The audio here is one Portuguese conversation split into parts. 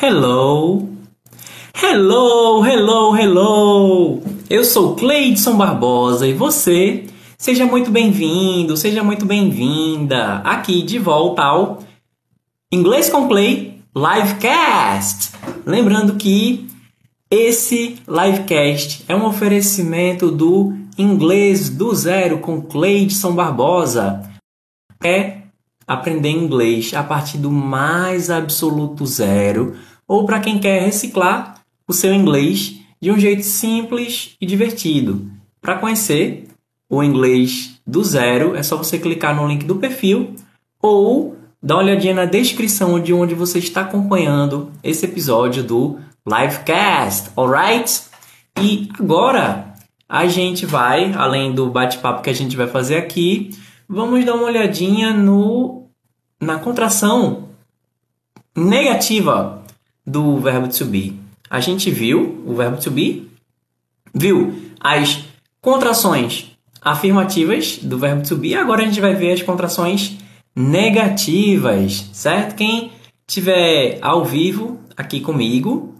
Hello! Hello, hello, hello! Eu sou Cleidson Barbosa e você, seja muito bem-vindo, seja muito bem-vinda aqui de volta ao Inglês com Clay Livecast. Lembrando que esse livecast é um oferecimento do Inglês do Zero com Cleidson Barbosa. É aprender inglês a partir do mais absoluto zero, ou para quem quer reciclar o seu inglês de um jeito simples e divertido. Para conhecer o inglês do zero, é só você clicar no link do perfil ou dar uma olhadinha na descrição de onde você está acompanhando esse episódio do Livecast, alright? E agora a gente vai, além do bate-papo que a gente vai fazer aqui, vamos dar uma olhadinha no na contração negativa do verbo to be. A gente viu o verbo to be, viu as contrações afirmativas do verbo to be, agora a gente vai ver as contrações negativas, certo? Quem tiver ao vivo aqui comigo,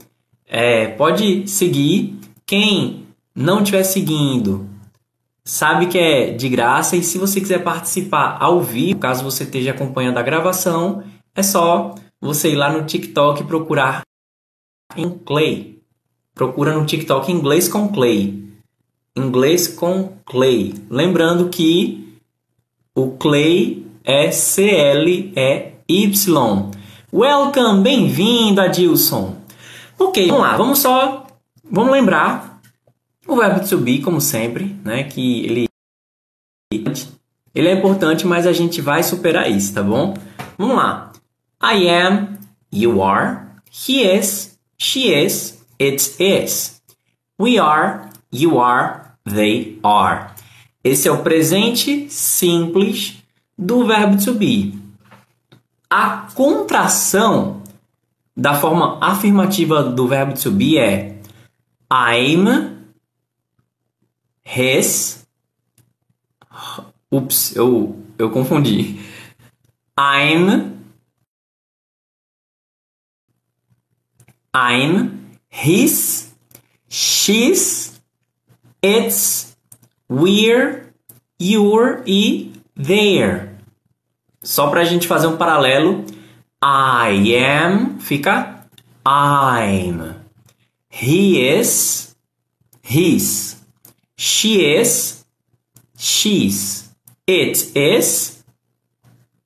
é, pode seguir. Quem não estiver seguindo, sabe que é de graça e se você quiser participar ao vivo, caso você esteja acompanhando a gravação, é só você ir lá no TikTok e procurar em Clay. Procura no TikTok inglês com Clay. Inglês com Clay. Lembrando que o Clay é C-L-E-Y. Welcome, bem-vindo, Adilson. Ok, vamos lá, vamos só, vamos lembrar o verbo to be, como sempre, né, que ele ele é importante, mas a gente vai superar isso, tá bom? Vamos lá. I am, you are, he is, she is, it is. We are, you are, they are. Esse é o presente simples do verbo to be. A contração da forma afirmativa do verbo to be é I'm his. Ups, eu, eu confundi. I'm. I'm his, she's, it's, we're, you're e there. Só para a gente fazer um paralelo, I am fica I'm. He is, his. She is, she's. It is,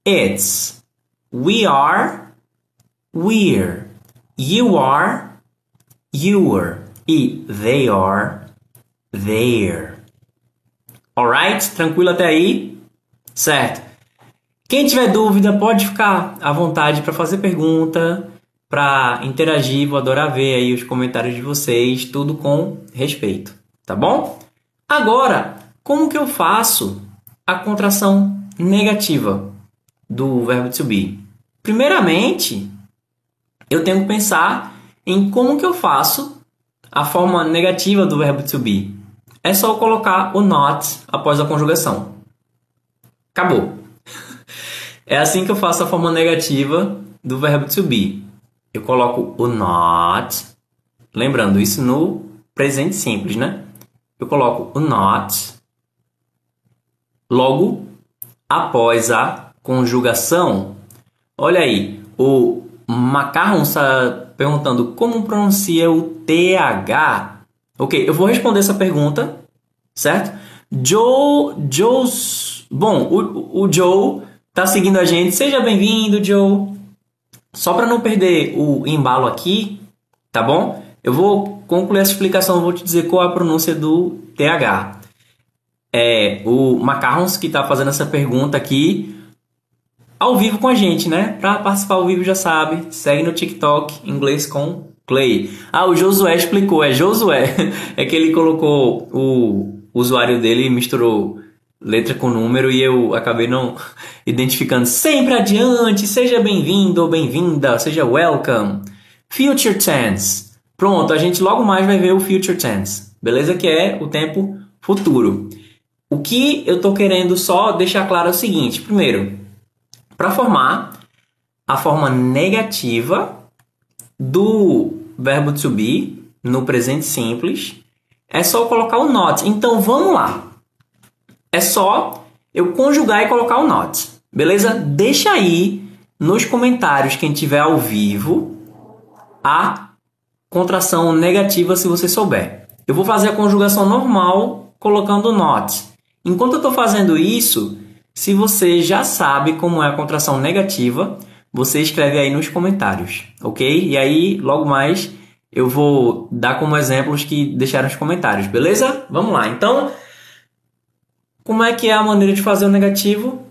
it's. We are, we're. You are, you're. E they are, they're. Alright? Tranquilo até aí? Certo. Quem tiver dúvida pode ficar à vontade para fazer pergunta, para interagir. Vou adorar ver aí os comentários de vocês, tudo com respeito, tá bom? Agora, como que eu faço a contração negativa do verbo to be? Primeiramente, eu tenho que pensar em como que eu faço a forma negativa do verbo to be. É só colocar o not após a conjugação. Acabou. É assim que eu faço a forma negativa do verbo to be. Eu coloco o not, lembrando isso no presente simples, né? eu coloco o not logo após a conjugação. Olha aí, o Macarron está perguntando como pronuncia o TH. Ok, eu vou responder essa pergunta, certo? Joe, Joe, bom, o, o Joe está seguindo a gente. Seja bem-vindo, Joe. Só para não perder o embalo aqui, tá bom? Eu vou concluir essa explicação, vou te dizer qual é a pronúncia do TH. É o Macarons que está fazendo essa pergunta aqui ao vivo com a gente, né? Para participar ao vivo já sabe, segue no TikTok inglês com Clay. Ah, o Josué explicou, é Josué. É que ele colocou o usuário dele e misturou letra com número e eu acabei não identificando. Sempre adiante, seja bem-vindo ou bem-vinda, seja welcome. Future tense. Pronto, a gente logo mais vai ver o future tense, beleza? Que é o tempo futuro. O que eu estou querendo só deixar claro é o seguinte: primeiro, para formar a forma negativa do verbo to be no presente simples, é só colocar o not. Então vamos lá. É só eu conjugar e colocar o not. Beleza? Deixa aí nos comentários quem tiver ao vivo a contração negativa se você souber. Eu vou fazer a conjugação normal colocando not. Enquanto eu estou fazendo isso, se você já sabe como é a contração negativa, você escreve aí nos comentários, ok? E aí, logo mais, eu vou dar como exemplos que deixaram nos comentários, beleza? Vamos lá. Então, como é que é a maneira de fazer o negativo?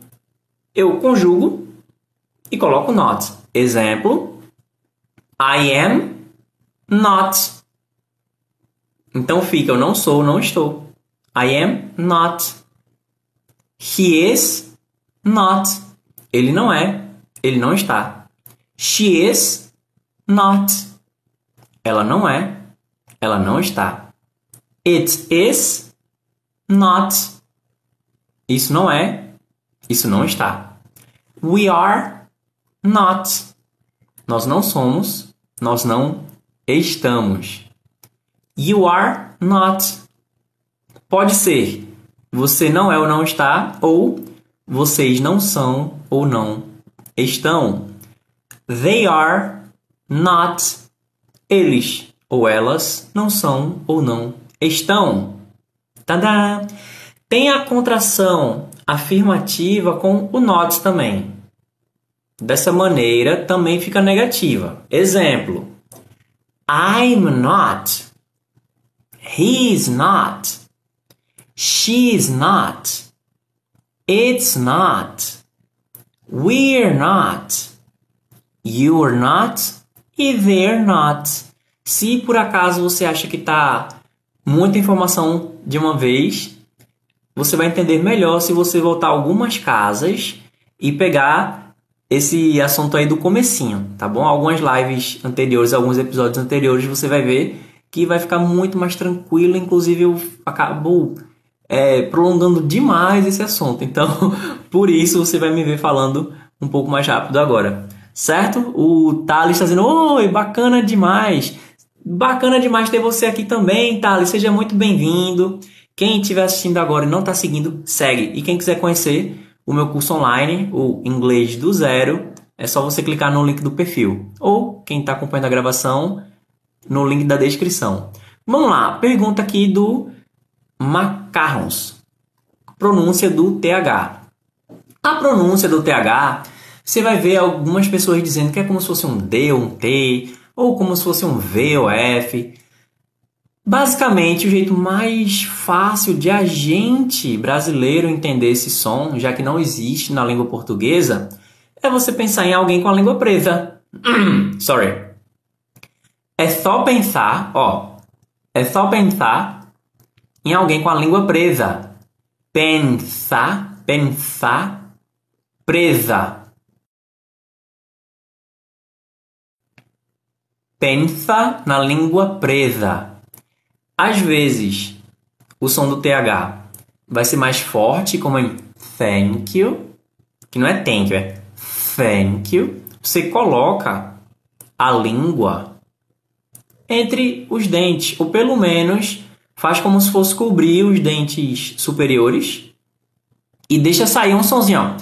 Eu conjugo e coloco not. Exemplo: I am not. Então fica eu não sou, não estou. I am not. He is not. Ele não é, ele não está. She is not. Ela não é, ela não está. It is not. Isso não é, isso não está. We are not. Nós não somos, nós não estamos. You are not. Pode ser você não é ou não está, ou vocês não são ou não estão. They are not. Eles ou elas não são ou não estão. Tadá! Tem a contração afirmativa com o not também. Dessa maneira também fica negativa. Exemplo: I'm not. He's not. She's not. It's not. We're not. You're not. E they're not. Se por acaso você acha que está muita informação de uma vez, você vai entender melhor se você voltar algumas casas e pegar esse assunto aí do comecinho, tá bom? Algumas lives anteriores, alguns episódios anteriores, você vai ver que vai ficar muito mais tranquilo. Inclusive, eu acabo é, prolongando demais esse assunto. Então, por isso você vai me ver falando um pouco mais rápido agora. Certo? O Thales está dizendo: Oi, bacana demais. Bacana demais ter você aqui também, Thales. Seja muito bem-vindo. Quem estiver assistindo agora e não está seguindo, segue. E quem quiser conhecer o meu curso online, o Inglês do Zero, é só você clicar no link do perfil. Ou quem está acompanhando a gravação, no link da descrição. Vamos lá, pergunta aqui do macarrons. Pronúncia do TH. A pronúncia do TH, você vai ver algumas pessoas dizendo que é como se fosse um D um T, ou como se fosse um V ou F. Basicamente, o jeito mais fácil de a gente brasileiro entender esse som, já que não existe na língua portuguesa, é você pensar em alguém com a língua presa. Sorry. É só pensar, ó, é só pensar em alguém com a língua presa. Pensar, pensar, presa. Pensa na língua presa. Às vezes, o som do TH vai ser mais forte, como em thank you, que não é thank you, é thank you. Você coloca a língua entre os dentes, ou pelo menos faz como se fosse cobrir os dentes superiores e deixa sair um sonzinho.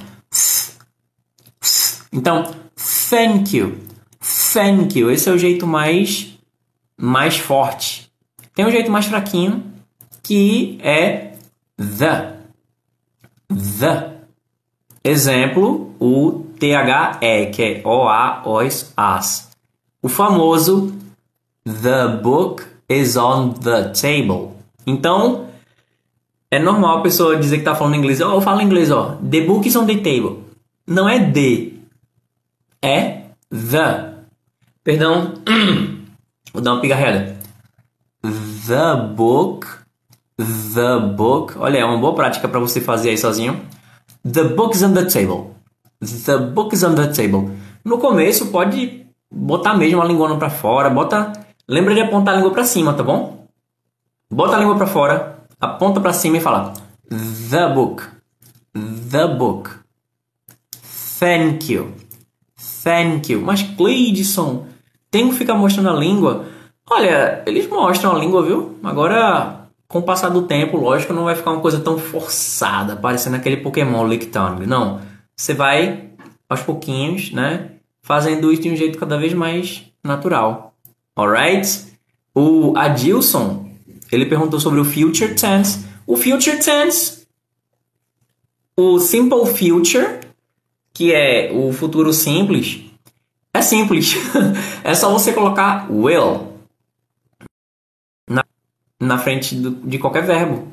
Então, thank you. Thank you. Esse é o jeito mais mais forte. Tem um jeito mais fraquinho que é the. The. Exemplo, o THE, que é O-A, OS, AS. O famoso The book is on the table. Então, é normal a pessoa dizer que está falando inglês. Oh, eu falo inglês, ó. The book is on the table. Não é the. É the. Perdão. Vou dar uma pigarreada. The book. The book. Olha, é uma boa prática para você fazer aí sozinho. The book is on the table. The book is on the table. No começo, pode botar mesmo a língua para fora. Bota Lembra de apontar a língua para cima, tá bom? Bota a língua para fora, aponta para cima e fala The book. The book. Thank you. Thank you. Mas Cleidson, Tem que ficar mostrando a língua. Olha, eles mostram a língua, viu? Agora, com o passar do tempo, lógico, não vai ficar uma coisa tão forçada, parecendo aquele Pokémon Lictang. Não. Você vai, aos pouquinhos, né? Fazendo isso de um jeito cada vez mais natural. Alright? O Adilson, ele perguntou sobre o Future Tense. O Future Tense, o Simple Future, que é o futuro simples, é simples. é só você colocar will na, na frente do, de qualquer verbo.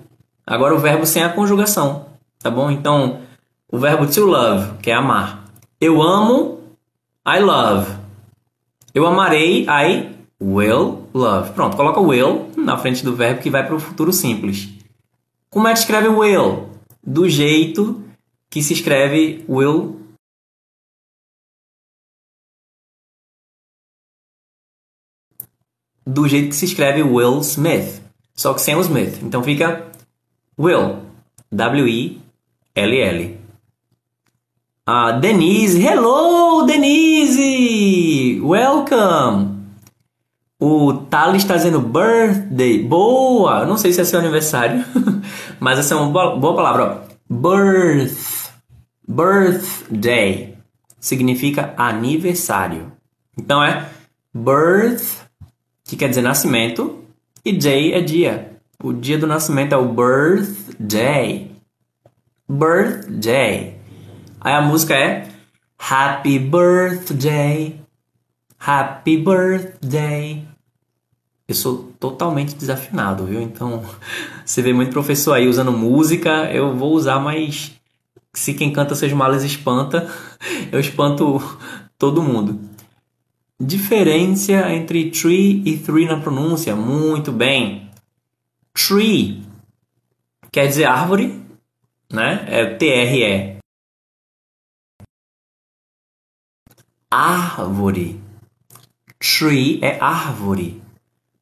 Agora o verbo sem a conjugação, tá bom? Então, o verbo to love, que é amar. Eu amo, I love. Eu amarei, I will love. Pronto, coloca will na frente do verbo que vai para o futuro simples. Como é que escreve will? Do jeito que se escreve will do jeito que se escreve Will Smith, só que sem o Smith. Então fica Will, W-I-L-L. Ah, Denise, hello Denise, welcome. O Thales está dizendo birthday, boa. Não sei se é seu aniversário, mas essa é uma boa, boa palavra. Ó. Birth, birthday significa aniversário. Então é birth que quer dizer nascimento, e day é dia. O dia do nascimento é o birthday. Birthday. Aí a música é Happy Birthday. Happy Birthday. Eu sou totalmente desafinado, viu? Então, você vê muito professor aí usando música, eu vou usar, mas se quem canta seja males espanta, eu espanto todo mundo. Diferença entre tree e three na pronúncia. Muito bem. Tree quer dizer árvore, né? É T-R-E. Árvore. Tree é árvore.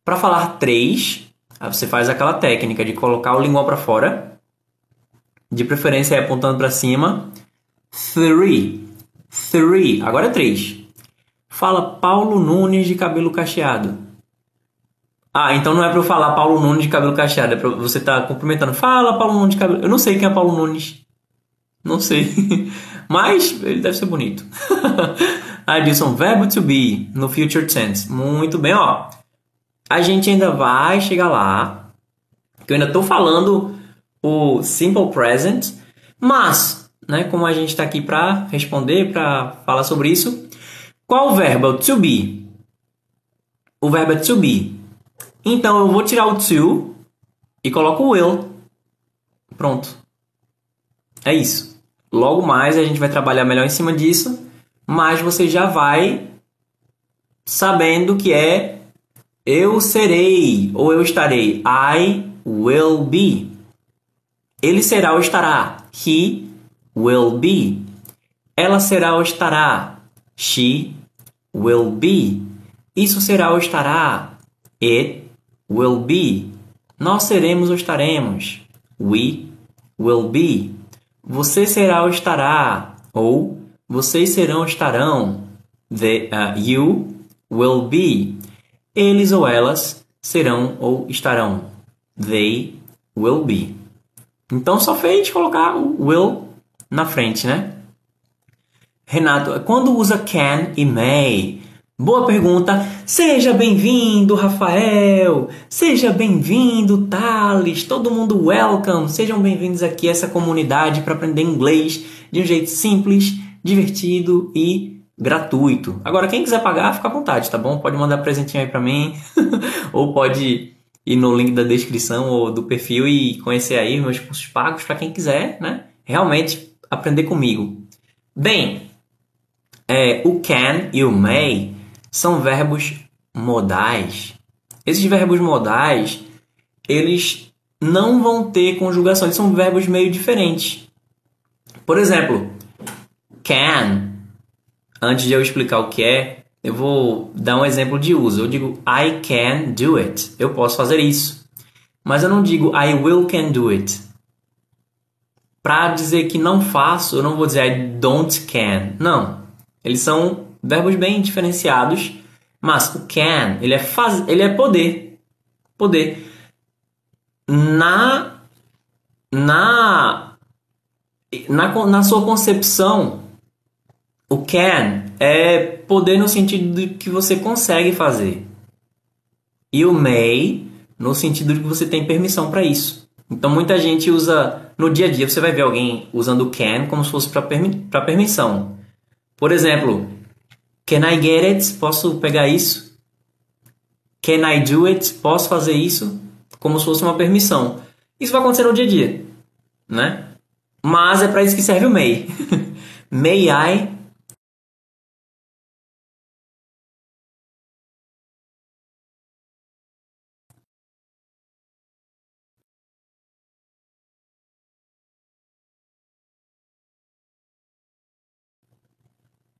Para falar três, você faz aquela técnica de colocar o lingual para fora. De preferência é apontando para cima. Three. Three. Agora é três. Fala Paulo Nunes de cabelo cacheado. Ah, então não é para eu falar Paulo Nunes de cabelo cacheado, é para você estar tá cumprimentando. Fala Paulo Nunes de cabelo. Eu não sei quem é Paulo Nunes. Não sei. Mas ele deve ser bonito. Adilson, verbo to be no future tense. Muito bem, ó. A gente ainda vai chegar lá. Que eu ainda estou falando o simple present, mas, né, como a gente está aqui para responder, para falar sobre isso, qual o verbo? O to be. O verbo é to be. Então eu vou tirar o to e coloco o will. Pronto. É isso. Logo mais a gente vai trabalhar melhor em cima disso, mas você já vai sabendo que é eu serei ou eu estarei. I will be. Ele será ou estará. He will be. Ela será ou estará. She will be. Isso será ou estará. It will be. Nós seremos ou estaremos. We will be. Você será ou estará. Ou vocês serão estarão. The, uh, you will be. Eles ou elas serão ou estarão. They will be. Então só fez colocar o will na frente, né? Renato, quando usa can e may? Boa pergunta. Seja bem-vindo, Rafael. Seja bem-vindo, Thales. Todo mundo welcome. Sejam bem-vindos aqui a essa comunidade para aprender inglês de um jeito simples, divertido e gratuito. Agora, quem quiser pagar, fica à vontade, tá bom? Pode mandar presentinho aí para mim ou pode ir no link da descrição ou do perfil e conhecer aí meus cursos pagos para quem quiser, né? Realmente aprender comigo. Bem, é, o can e o may são verbos modais. Esses verbos modais, eles não vão ter conjugação, eles são verbos meio diferentes. Por exemplo, can, antes de eu explicar o que é, eu vou dar um exemplo de uso. Eu digo I can do it. Eu posso fazer isso. Mas eu não digo I will can do it. Para dizer que não faço, eu não vou dizer I don't can. Não. Eles são verbos bem diferenciados, Mas o can, ele é faz, ele é poder. Poder. Na na na, na sua concepção, o can é poder no sentido de que você consegue fazer. E o may no sentido de que você tem permissão para isso. Então muita gente usa no dia a dia, você vai ver alguém usando o can como se fosse para permi permissão. Por exemplo, can I get it? Posso pegar isso? Can I do it? Posso fazer isso? Como se fosse uma permissão. Isso vai acontecer no dia a dia, né? Mas é para isso que serve o may. may I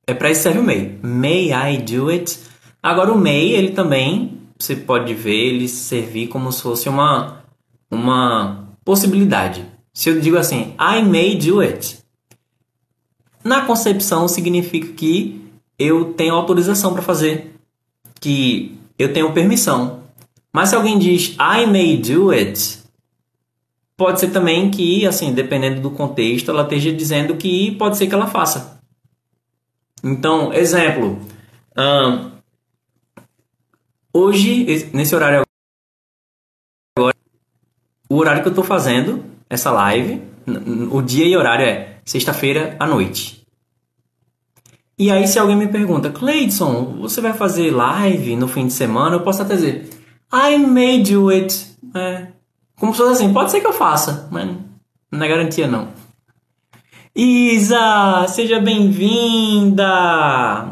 É para isso serve o may. May I do it? Agora o may, ele também, você pode ver, ele servir como se fosse uma, uma possibilidade. Se eu digo assim, I may do it. Na concepção significa que eu tenho autorização para fazer, que eu tenho permissão. Mas se alguém diz I may do it, pode ser também que, assim, dependendo do contexto, ela esteja dizendo que pode ser que ela faça. Então, exemplo. Um, hoje, nesse horário agora, o horário que eu estou fazendo essa live, o dia e horário é sexta-feira à noite. E aí, se alguém me pergunta, Cleidson, você vai fazer live no fim de semana? Eu posso até dizer, I may do it. É, como se fosse assim, pode ser que eu faça, mas não é garantia não. Isa, seja bem-vinda!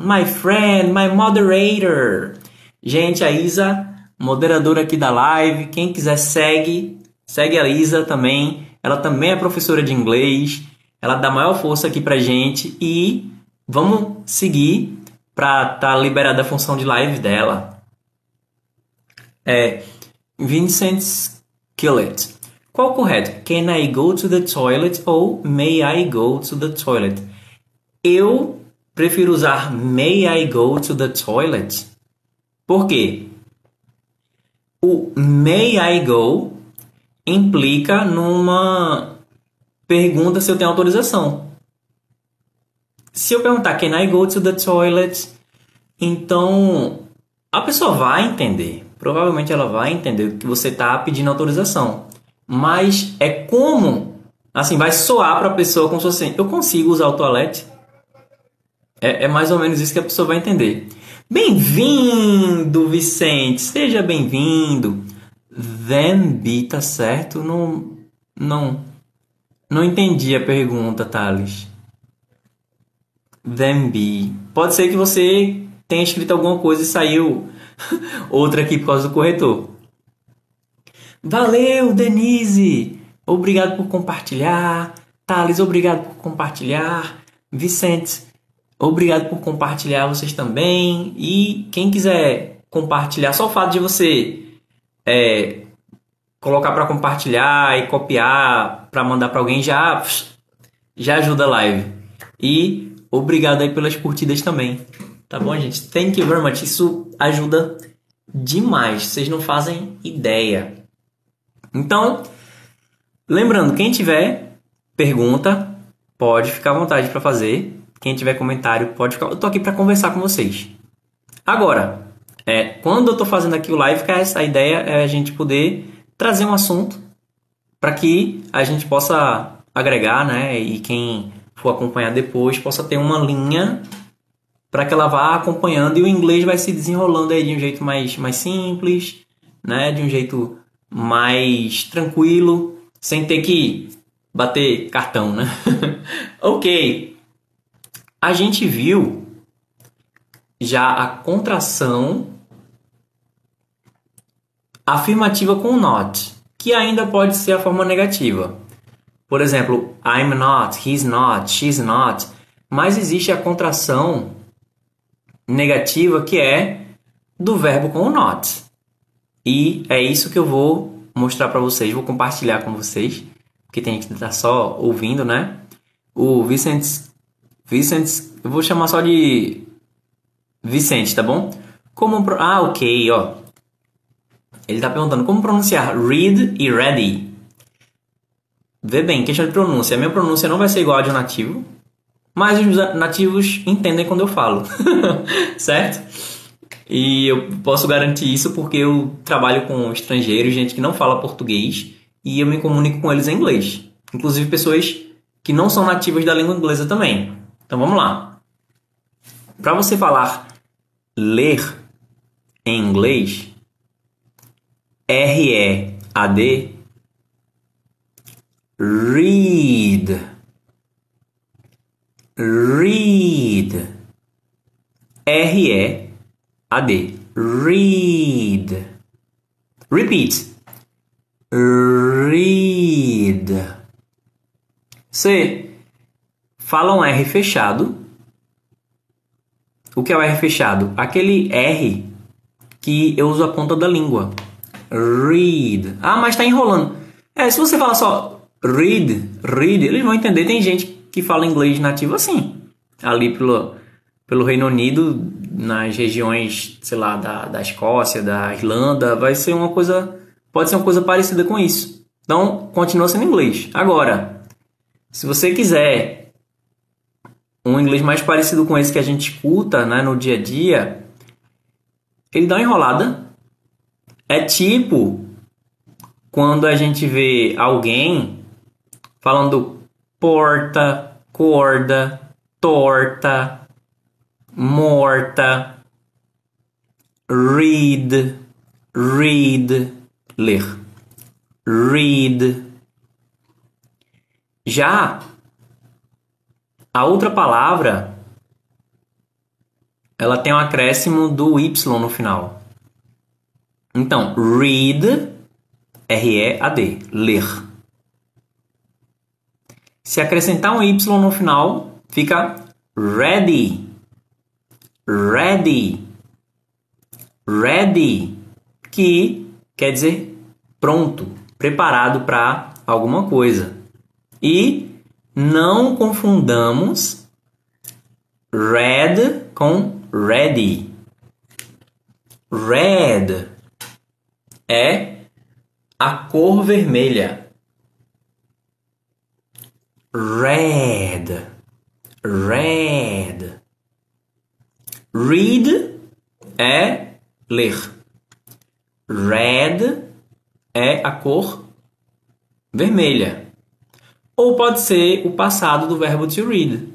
My friend, my moderator. Gente, a Isa, moderadora aqui da live. Quem quiser segue, segue a Isa também. Ela também é professora de inglês. Ela dá maior força aqui pra gente e vamos seguir pra tá liberada a função de live dela. É Vincent Skillet. Qual correto? Can I go to the toilet ou may I go to the toilet? Eu prefiro usar may I go to the toilet. Por quê? O may I go implica numa pergunta se eu tenho autorização. Se eu perguntar can I go to the toilet, então a pessoa vai entender. Provavelmente ela vai entender que você está pedindo autorização mas é como, assim, vai soar para a pessoa como se fosse assim, eu consigo usar o toalete? É, é mais ou menos isso que a pessoa vai entender. Bem-vindo, Vicente! Seja bem-vindo! Then be, tá certo? Não, não, não entendi a pergunta, Thales. Then be. Pode ser que você tenha escrito alguma coisa e saiu outra aqui por causa do corretor. Valeu, Denise! Obrigado por compartilhar. Thales, obrigado por compartilhar. Vicente, obrigado por compartilhar vocês também. E quem quiser compartilhar, só o fato de você é, colocar para compartilhar e copiar para mandar para alguém já já ajuda a live. E obrigado aí pelas curtidas também. Tá bom, gente? Thank you very much. Isso ajuda demais. Vocês não fazem ideia. Então, lembrando, quem tiver pergunta, pode ficar à vontade para fazer. Quem tiver comentário, pode ficar. Eu tô aqui para conversar com vocês. Agora, é, quando eu tô fazendo aqui o live, a ideia é a gente poder trazer um assunto para que a gente possa agregar, né? E quem for acompanhar depois possa ter uma linha para que ela vá acompanhando e o inglês vai se desenrolando aí de um jeito mais, mais simples, né? De um jeito mais tranquilo, sem ter que bater cartão, né? ok. A gente viu já a contração afirmativa com not, que ainda pode ser a forma negativa. Por exemplo, I'm not, he's not, she's not. Mas existe a contração negativa que é do verbo com o not. E é isso que eu vou mostrar para vocês, vou compartilhar com vocês, porque tem que tá só ouvindo, né? O Vicente, Vicente, eu vou chamar só de Vicente, tá bom? Como pro... Ah, ok, ó. Ele está perguntando como pronunciar read e ready. Vê bem, questão de pronúncia. A minha pronúncia não vai ser igual a de um nativo, mas os nativos entendem quando eu falo, certo? E eu posso garantir isso porque eu trabalho com estrangeiros, gente que não fala português, e eu me comunico com eles em inglês. Inclusive pessoas que não são nativas da língua inglesa também. Então vamos lá. Para você falar ler em inglês, R-E-A-D, read, read, R-E-A-D, read. Repeat. Read. C. Fala um R fechado. O que é o R fechado? Aquele R que eu uso a ponta da língua. Read. Ah, mas está enrolando. É, se você falar só read, read, eles vão entender. Tem gente que fala inglês nativo assim. Ali pelo, pelo Reino Unido, nas regiões, sei lá, da, da Escócia, da Irlanda, vai ser uma coisa. Pode ser uma coisa parecida com isso. Então, continua sendo inglês. Agora, se você quiser um inglês mais parecido com esse que a gente escuta né, no dia a dia, ele dá uma enrolada. É tipo quando a gente vê alguém falando porta, corda, torta, morta, read, read, ler, read. Já a outra palavra ela tem um acréscimo do y no final. Então, read, R-E-A-D, ler. Se acrescentar um y no final, fica ready, ready, ready, que quer dizer pronto, preparado para alguma coisa. E não confundamos red com ready. Red é a cor vermelha. Red. Red. Read é ler. Red é a cor vermelha. Ou pode ser o passado do verbo to read.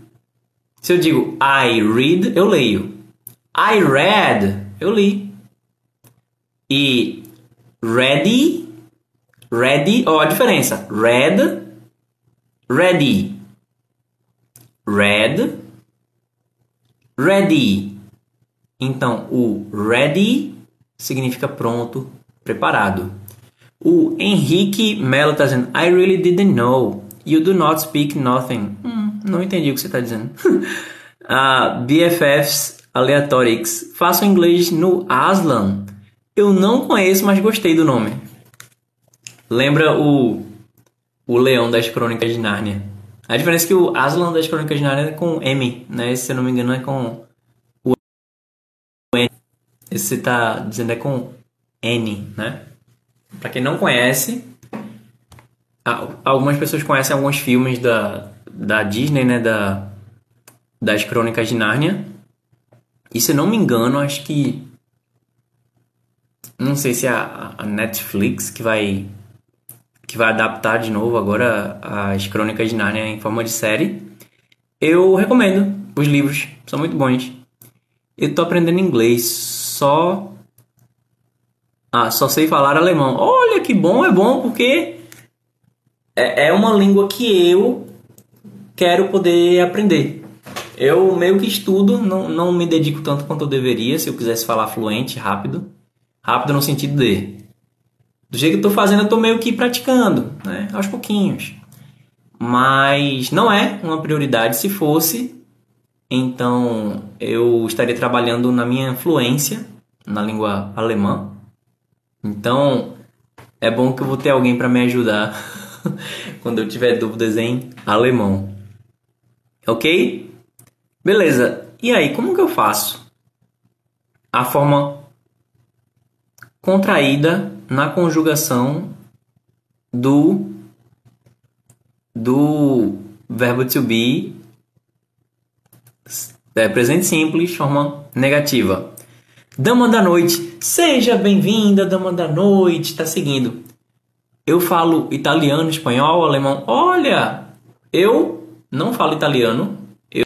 Se eu digo I read, eu leio. I read, eu li. E ready, ready, ó a diferença. Read, ready. Read, ready. Então, o ready significa pronto, preparado. O Henrique Melo está dizendo I really didn't know. You do not speak nothing. Hum, não entendi o que você está dizendo. uh, BFFs Aleatorix. Faço inglês no Aslan. Eu não conheço, mas gostei do nome. Lembra o, o leão das crônicas de Nárnia. A diferença é que o Aslan das crônicas de Nárnia é com M, né? Se eu não me engano é com. Esse você tá dizendo é com N, né? Pra quem não conhece, algumas pessoas conhecem alguns filmes da, da Disney, né? Da, das Crônicas de Nárnia. E se eu não me engano, acho que. Não sei se é a, a Netflix que vai. Que vai adaptar de novo agora as Crônicas de Nárnia em forma de série. Eu recomendo os livros, são muito bons. Eu tô aprendendo inglês, só. Ah, só sei falar alemão. Olha que bom, é bom porque é, é uma língua que eu quero poder aprender. Eu meio que estudo, não, não me dedico tanto quanto eu deveria, se eu quisesse falar fluente, rápido. Rápido no sentido de. Do jeito que eu tô fazendo, eu tô meio que praticando, né? Aos pouquinhos. Mas não é uma prioridade. Se fosse, então eu estaria trabalhando na minha fluência na língua alemã. Então é bom que eu vou ter alguém para me ajudar quando eu tiver dúvidas em alemão. Ok? Beleza. E aí, como que eu faço? a forma contraída na conjugação do do verbo to be é, presente simples, forma negativa. Dama da noite, seja bem-vinda, dama da noite, tá seguindo. Eu falo italiano, espanhol, alemão. Olha, eu não falo italiano. Eu,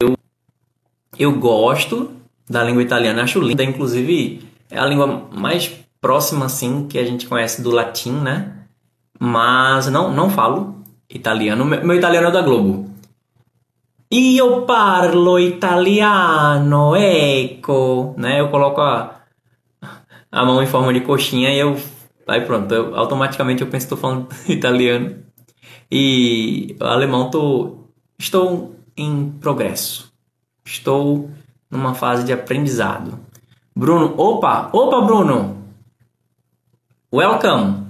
eu, eu gosto da língua italiana, acho linda, inclusive é a língua mais próxima assim que a gente conhece do latim, né? Mas não não falo italiano. Meu italiano é da Globo. Io parlo italiano, ecco, né? Eu coloco a, a mão em forma de coxinha e eu aí pronto, eu, automaticamente eu penso que estou falando italiano. E alemão tô estou em progresso. Estou numa fase de aprendizado. Bruno, opa, opa Bruno. Welcome.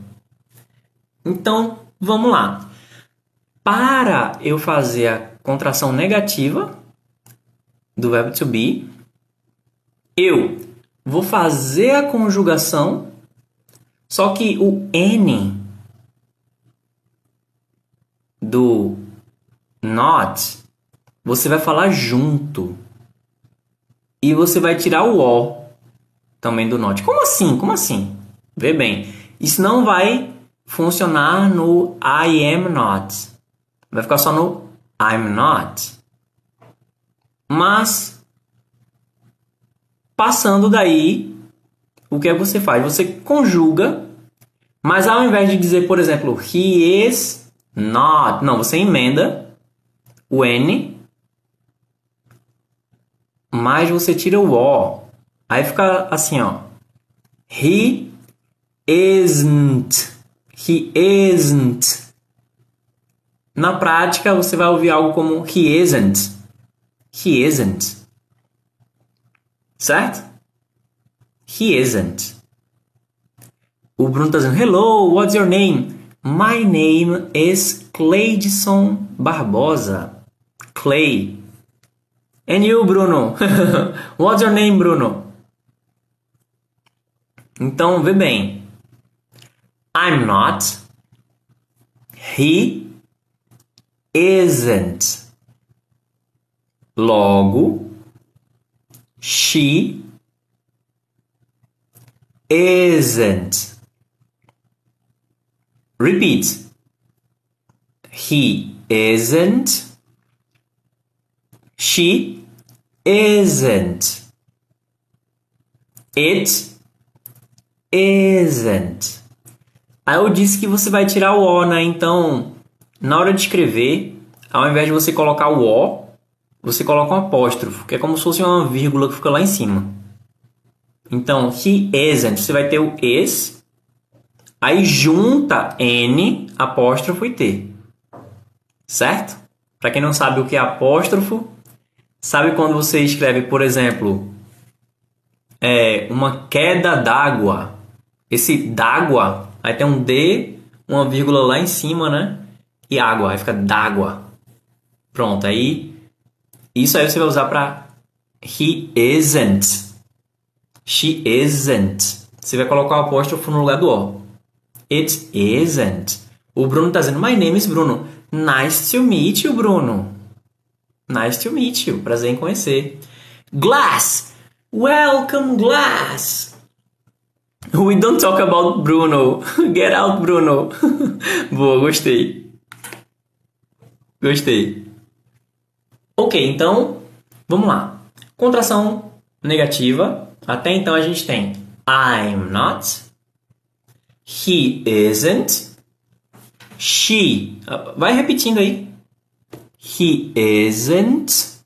Então, vamos lá. Para eu fazer a contração negativa do verbo to be, eu vou fazer a conjugação, só que o N do not você vai falar junto. E você vai tirar o O também do not. Como assim? Como assim? Vê bem. Isso não vai funcionar no I am not. Vai ficar só no I'm not. Mas, passando daí, o que é que você faz? Você conjuga, mas ao invés de dizer, por exemplo, he is not, não, você emenda o N, mas você tira o O. Aí fica assim, ó. He isn't. He isn't. Na prática, você vai ouvir algo como he isn't. He isn't. Certo? He isn't. O Bruno está dizendo: Hello, what's your name? My name is Cleidson Barbosa. Clay. And you, Bruno? what's your name, Bruno? Então, vê bem. I'm not. He isn't. Logo, she isn't. Repeat. He isn't. She isn't. It isn't. Aí eu disse que você vai tirar o O, né? Então, na hora de escrever, ao invés de você colocar o O, você coloca um apóstrofo, que é como se fosse uma vírgula que fica lá em cima. Então, he isn't, você vai ter o is, aí junta N, apóstrofo e T. Certo? Para quem não sabe o que é apóstrofo, sabe quando você escreve, por exemplo, é, uma queda d'água. Esse d'água, aí tem um D, uma vírgula lá em cima, né? E água, aí fica d'água. Pronto, aí isso aí você vai usar para he isn't. She isn't. Você vai colocar o apóstrofo no lugar do O. It isn't. O Bruno tá dizendo, my name is Bruno. Nice to meet you, Bruno. Nice to meet you. Prazer em conhecer. Glass. Welcome, Glass. We don't talk about Bruno. Get out, Bruno. Boa, gostei. Gostei. Ok, então vamos lá. Contração negativa. Até então a gente tem I'm not, he isn't, she. Vai repetindo aí. He isn't.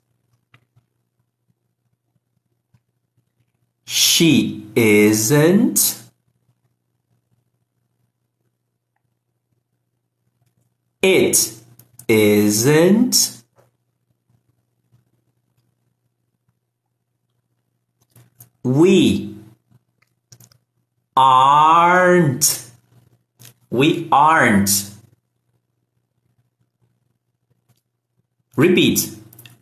She isn't. It isn't we aren't we aren't repeat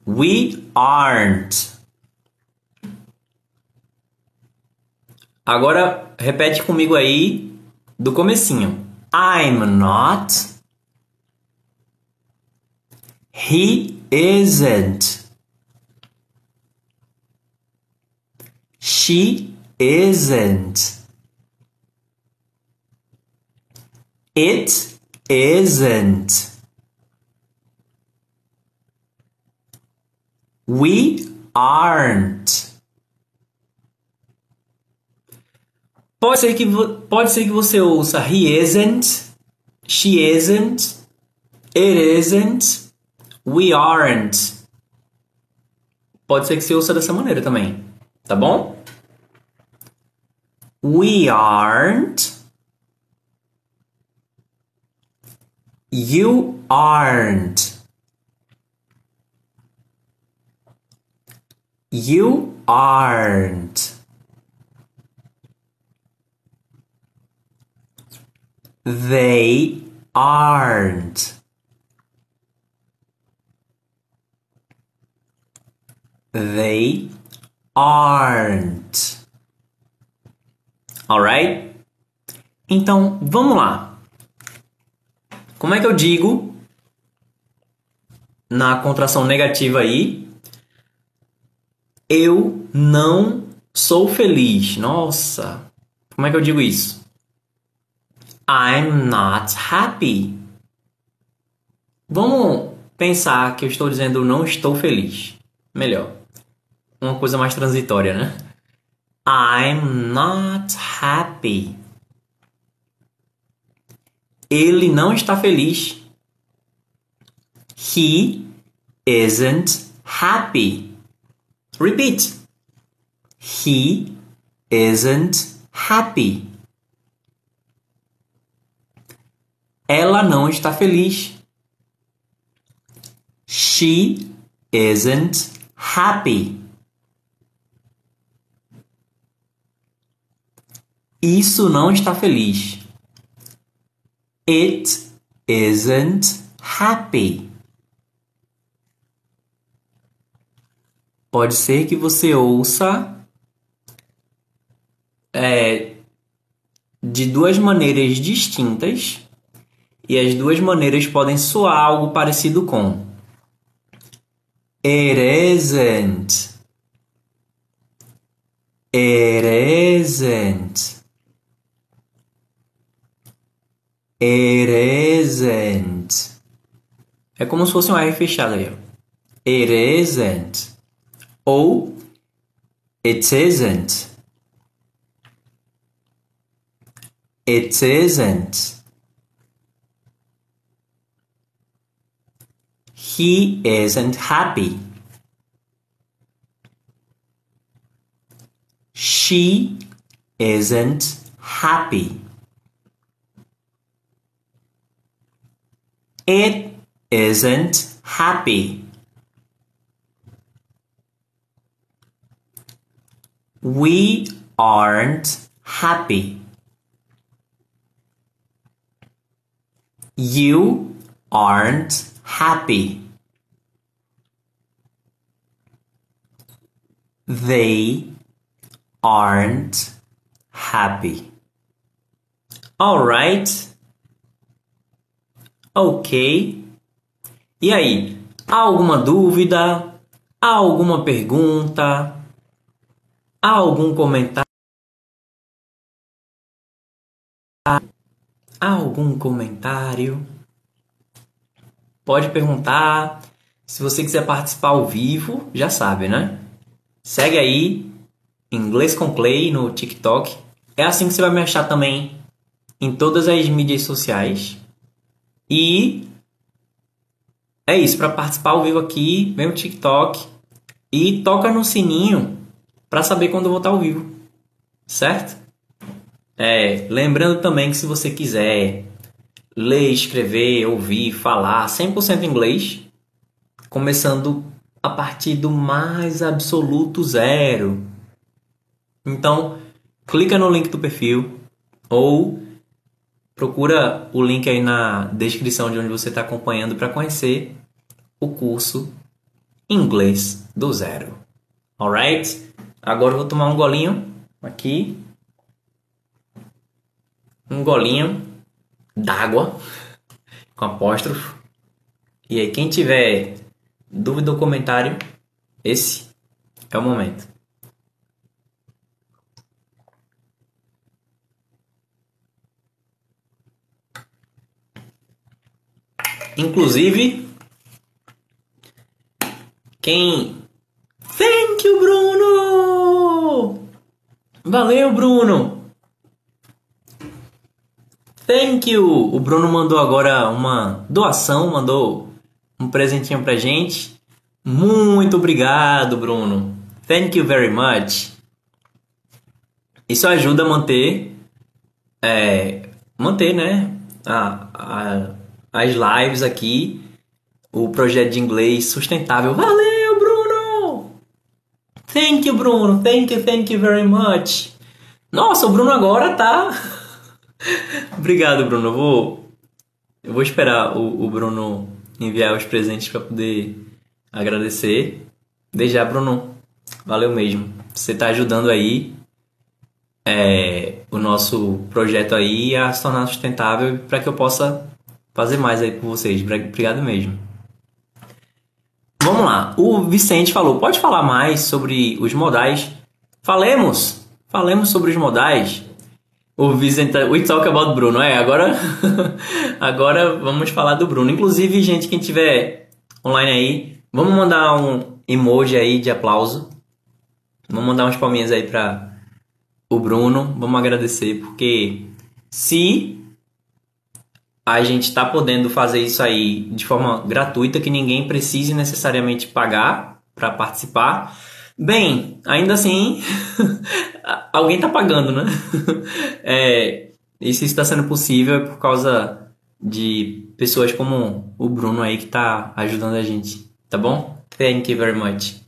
We aren't. Agora repete comigo aí do comecinho. I'm not. He isn't. She isn't. It isn't. We aren't. Pode ser que, pode ser que você ouça he isn't, she isn't, it isn't, we aren't. Pode ser que você ouça dessa maneira também, tá bom? We aren't. You aren't. You aren't. They aren't. They aren't. Alright? Então, vamos lá. Como é que eu digo na contração negativa aí? Eu não sou feliz. Nossa, como é que eu digo isso? I'm not happy. Vamos pensar que eu estou dizendo não estou feliz. Melhor. Uma coisa mais transitória, né? I'm not happy. Ele não está feliz. He isn't happy. Repeat. He isn't happy. Ela não está feliz. She isn't happy. Isso não está feliz. It isn't happy. Pode ser que você ouça é, de duas maneiras distintas e as duas maneiras podem soar algo parecido com It isn't. It isn't. It isn't. É como se fosse um R fechado aí. It isn't. Ou it isn't. It isn't. He isn't happy. She isn't happy. It isn't happy. We aren't happy. You aren't happy. They aren't happy. Alright. Ok. E aí, há alguma dúvida? Há alguma pergunta? Há algum comentário? Há algum comentário? Pode perguntar. Se você quiser participar ao vivo, já sabe, né? Segue aí, Inglês com Clay no TikTok. É assim que você vai me achar também em todas as mídias sociais. E é isso, para participar ao vivo aqui, vem o TikTok e toca no sininho para saber quando eu vou estar ao vivo. Certo? É, lembrando também que se você quiser ler, escrever, ouvir, falar 100% inglês, começando a partir do mais absoluto zero. Então, clica no link do perfil ou procura o link aí na descrição de onde você está acompanhando para conhecer o curso inglês do zero. Alright? Agora eu vou tomar um golinho aqui. Um golinho d'água com apóstrofo. E aí, quem tiver dúvida ou comentário, esse é o momento. Inclusive, quem. Thank you, Bruno! Valeu, Bruno! Thank you! O Bruno mandou agora uma doação, mandou um presentinho pra gente. Muito obrigado, Bruno. Thank you very much. Isso ajuda a manter, é, manter, né, a, a as lives aqui, o projeto de inglês sustentável. Valeu, Bruno! Thank you, Bruno. Thank you, thank you very much. Nossa, o Bruno agora tá. Obrigado, Bruno. Eu vou, eu vou esperar o, o Bruno enviar os presentes para poder agradecer. Desde já, Bruno, valeu mesmo. Você tá ajudando aí é, o nosso projeto aí a se tornar sustentável para que eu possa fazer mais aí por vocês. Obrigado mesmo. Vamos lá. O Vicente falou: pode falar mais sobre os modais? Falemos! Falemos sobre os modais. O Vicente, we talk about Bruno. É, agora, agora vamos falar do Bruno. Inclusive, gente, quem tiver online aí, vamos mandar um emoji aí de aplauso. Vamos mandar umas palminhas aí para o Bruno. Vamos agradecer, porque se a gente está podendo fazer isso aí de forma gratuita, que ninguém precise necessariamente pagar para participar. Bem, ainda assim, alguém está pagando, né? é, isso está sendo possível é por causa de pessoas como o Bruno aí que está ajudando a gente, tá bom? Thank you very much.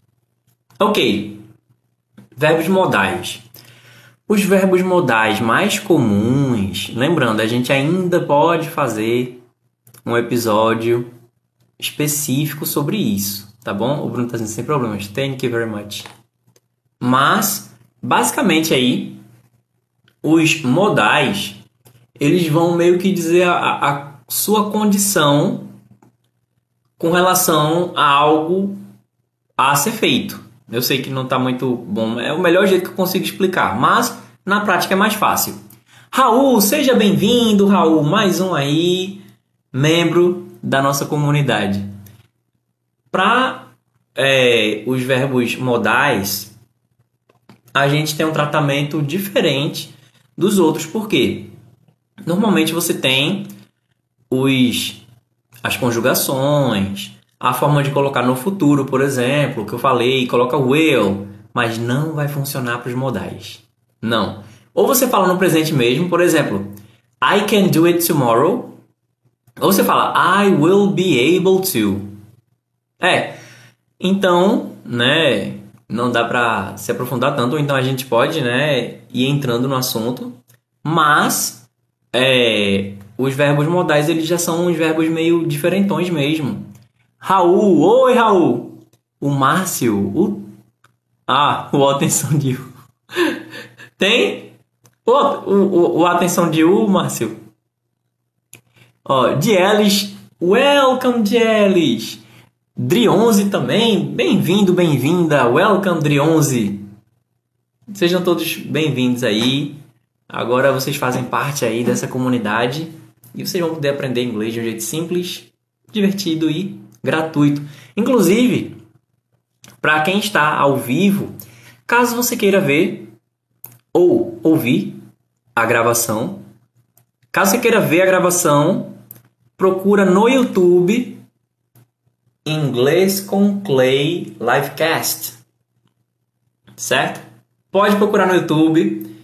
Ok, verbos modais. Os verbos modais mais comuns, lembrando, a gente ainda pode fazer um episódio específico sobre isso, tá bom? O Bruno tá dizendo sem problemas. Thank you very much. Mas, basicamente aí, os modais, eles vão meio que dizer a, a sua condição com relação a algo a ser feito. Eu sei que não está muito bom, é o melhor jeito que eu consigo explicar, mas na prática é mais fácil. Raul, seja bem-vindo, Raul, mais um aí, membro da nossa comunidade. Para é, os verbos modais, a gente tem um tratamento diferente dos outros, porque normalmente você tem os as conjugações, a forma de colocar no futuro, por exemplo, que eu falei, coloca will, mas não vai funcionar para os modais. Não. Ou você fala no presente mesmo, por exemplo, I can do it tomorrow. Ou você fala I will be able to. É. Então, né, não dá para se aprofundar tanto, então a gente pode, né, ir entrando no assunto, mas é, os verbos modais eles já são uns verbos meio diferentões mesmo. Raul, oi Raul. O Márcio, o ah, o atenção de tem o, o, o atenção de U, Márcio. Ó, Dielis, welcome Dielis. Dri11 também, bem-vindo, bem-vinda, welcome Dri11. Sejam todos bem-vindos aí. Agora vocês fazem parte aí dessa comunidade e vocês vão poder aprender inglês de um jeito simples, divertido e gratuito. Inclusive, para quem está ao vivo, caso você queira ver ou ouvir a gravação. Caso você queira ver a gravação, procura no YouTube Inglês com Clay Livecast. Certo? Pode procurar no YouTube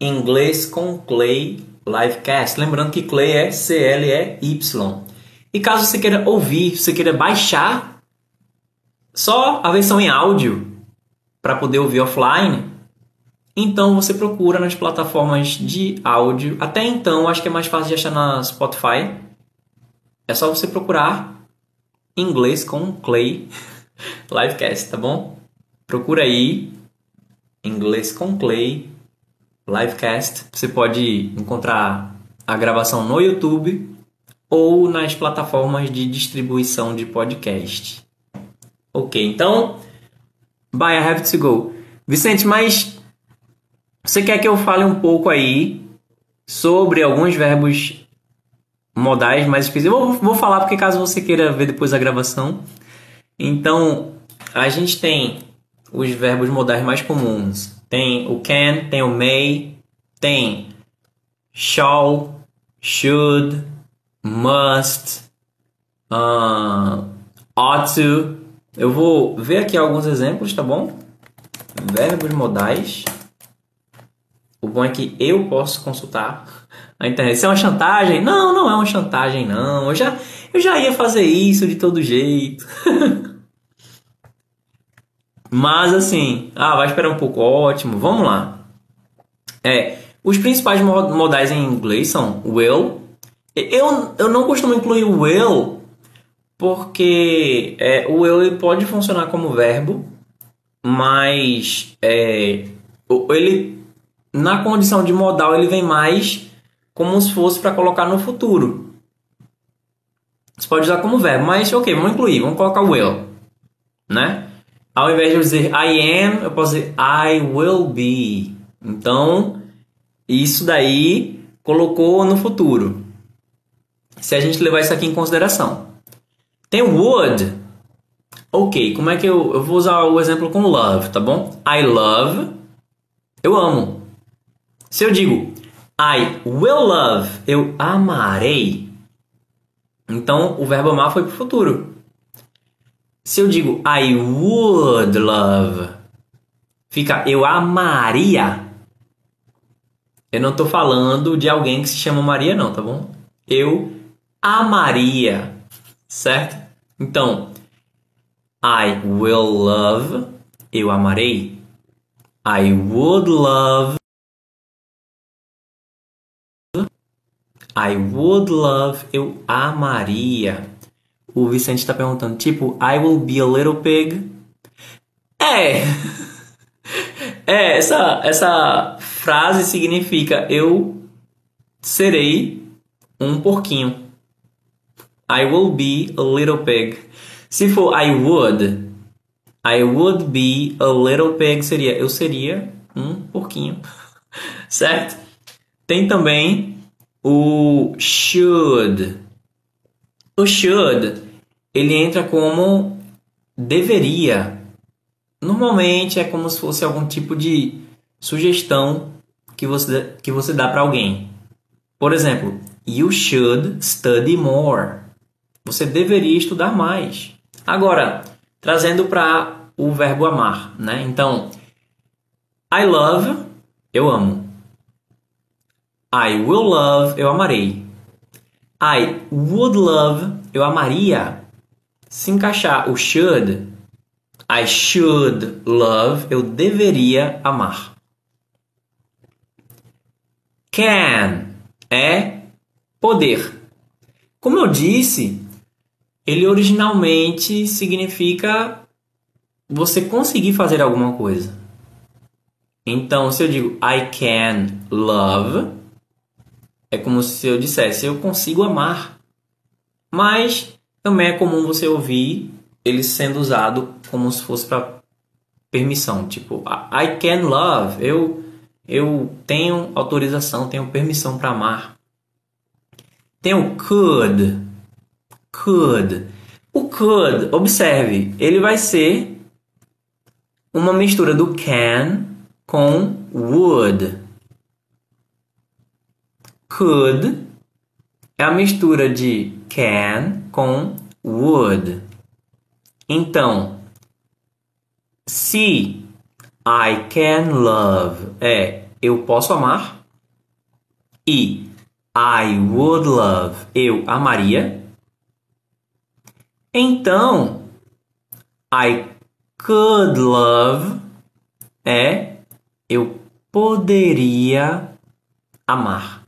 Inglês com Clay Livecast. Lembrando que Clay é C-L-E-Y. E caso você queira ouvir, você queira baixar só a versão em áudio para poder ouvir offline, então você procura nas plataformas de áudio. Até então, acho que é mais fácil de achar na Spotify. É só você procurar inglês com Clay Livecast, tá bom? Procura aí, inglês com Clay, Livecast. Você pode encontrar a gravação no YouTube ou nas plataformas de distribuição de podcast. Ok, então, bye, I have to go. Vicente, mas você quer que eu fale um pouco aí sobre alguns verbos modais mais específicos? Eu vou, vou falar porque caso você queira ver depois a gravação. Então, a gente tem os verbos modais mais comuns. Tem o can, tem o may, tem shall, should, must, uh, ought to. Eu vou ver aqui alguns exemplos, tá bom? Verbos modais. O bom é que eu posso consultar a internet. Isso é uma chantagem? Não, não é uma chantagem, não. Eu já, eu já ia fazer isso de todo jeito. Mas assim, ah, vai esperar um pouco, ótimo. Vamos lá. É, os principais modais em inglês são will. Eu, eu não costumo incluir o will porque é, o will pode funcionar como verbo, mas é, ele na condição de modal ele vem mais como se fosse para colocar no futuro. Você pode usar como verbo, mas ok, vamos incluir, vamos colocar will, né? Ao invés de eu dizer I am, eu posso dizer I will be. Então, isso daí colocou no futuro. Se a gente levar isso aqui em consideração. Tem would. Ok, como é que eu, eu vou usar o exemplo com love, tá bom? I love, eu amo. Se eu digo I will love, eu amarei. Então o verbo amar foi para o futuro. Se eu digo I would love, fica eu amaria. Eu não estou falando de alguém que se chama Maria, não, tá bom? Eu amaria, certo? Então, I will love, eu amarei. I would love, I would love, eu amaria. O Vicente está perguntando, tipo, I will be a little pig. É. É, essa, essa frase significa eu serei um porquinho. I will be a little pig. Se for I would, I would be a little pig seria eu seria um porquinho. certo? Tem também o should. O should, ele entra como deveria. Normalmente é como se fosse algum tipo de sugestão que você, que você dá para alguém. Por exemplo, you should study more. Você deveria estudar mais. Agora, trazendo para o verbo amar, né? Então, I love, eu amo. I will love, eu amarei. I would love, eu amaria. Se encaixar o should, I should love, eu deveria amar. Can é poder. Como eu disse, ele originalmente significa você conseguir fazer alguma coisa. Então, se eu digo I can love, é como se eu dissesse eu consigo amar. Mas também é comum você ouvir ele sendo usado como se fosse para permissão, tipo I can love, eu eu tenho autorização, tenho permissão para amar. Tem o could, could. O could, observe, ele vai ser uma mistura do can com would. Could é a mistura de can com would. Então, se I can love. É eu posso amar. E I would love. Eu amaria, então I could love é eu poderia amar.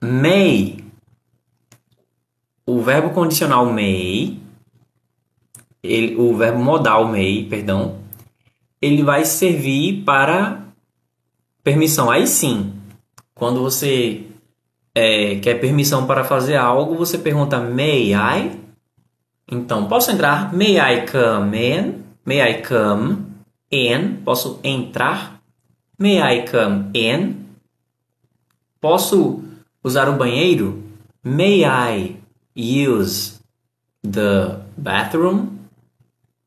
may. O verbo condicional may ele, o verbo modal may, perdão, ele vai servir para permissão. Aí sim, quando você é, quer permissão para fazer algo, você pergunta may I? Então, posso entrar? May I come in? May I come in? Posso entrar? May I come in? Posso usar o banheiro? May I use the bathroom?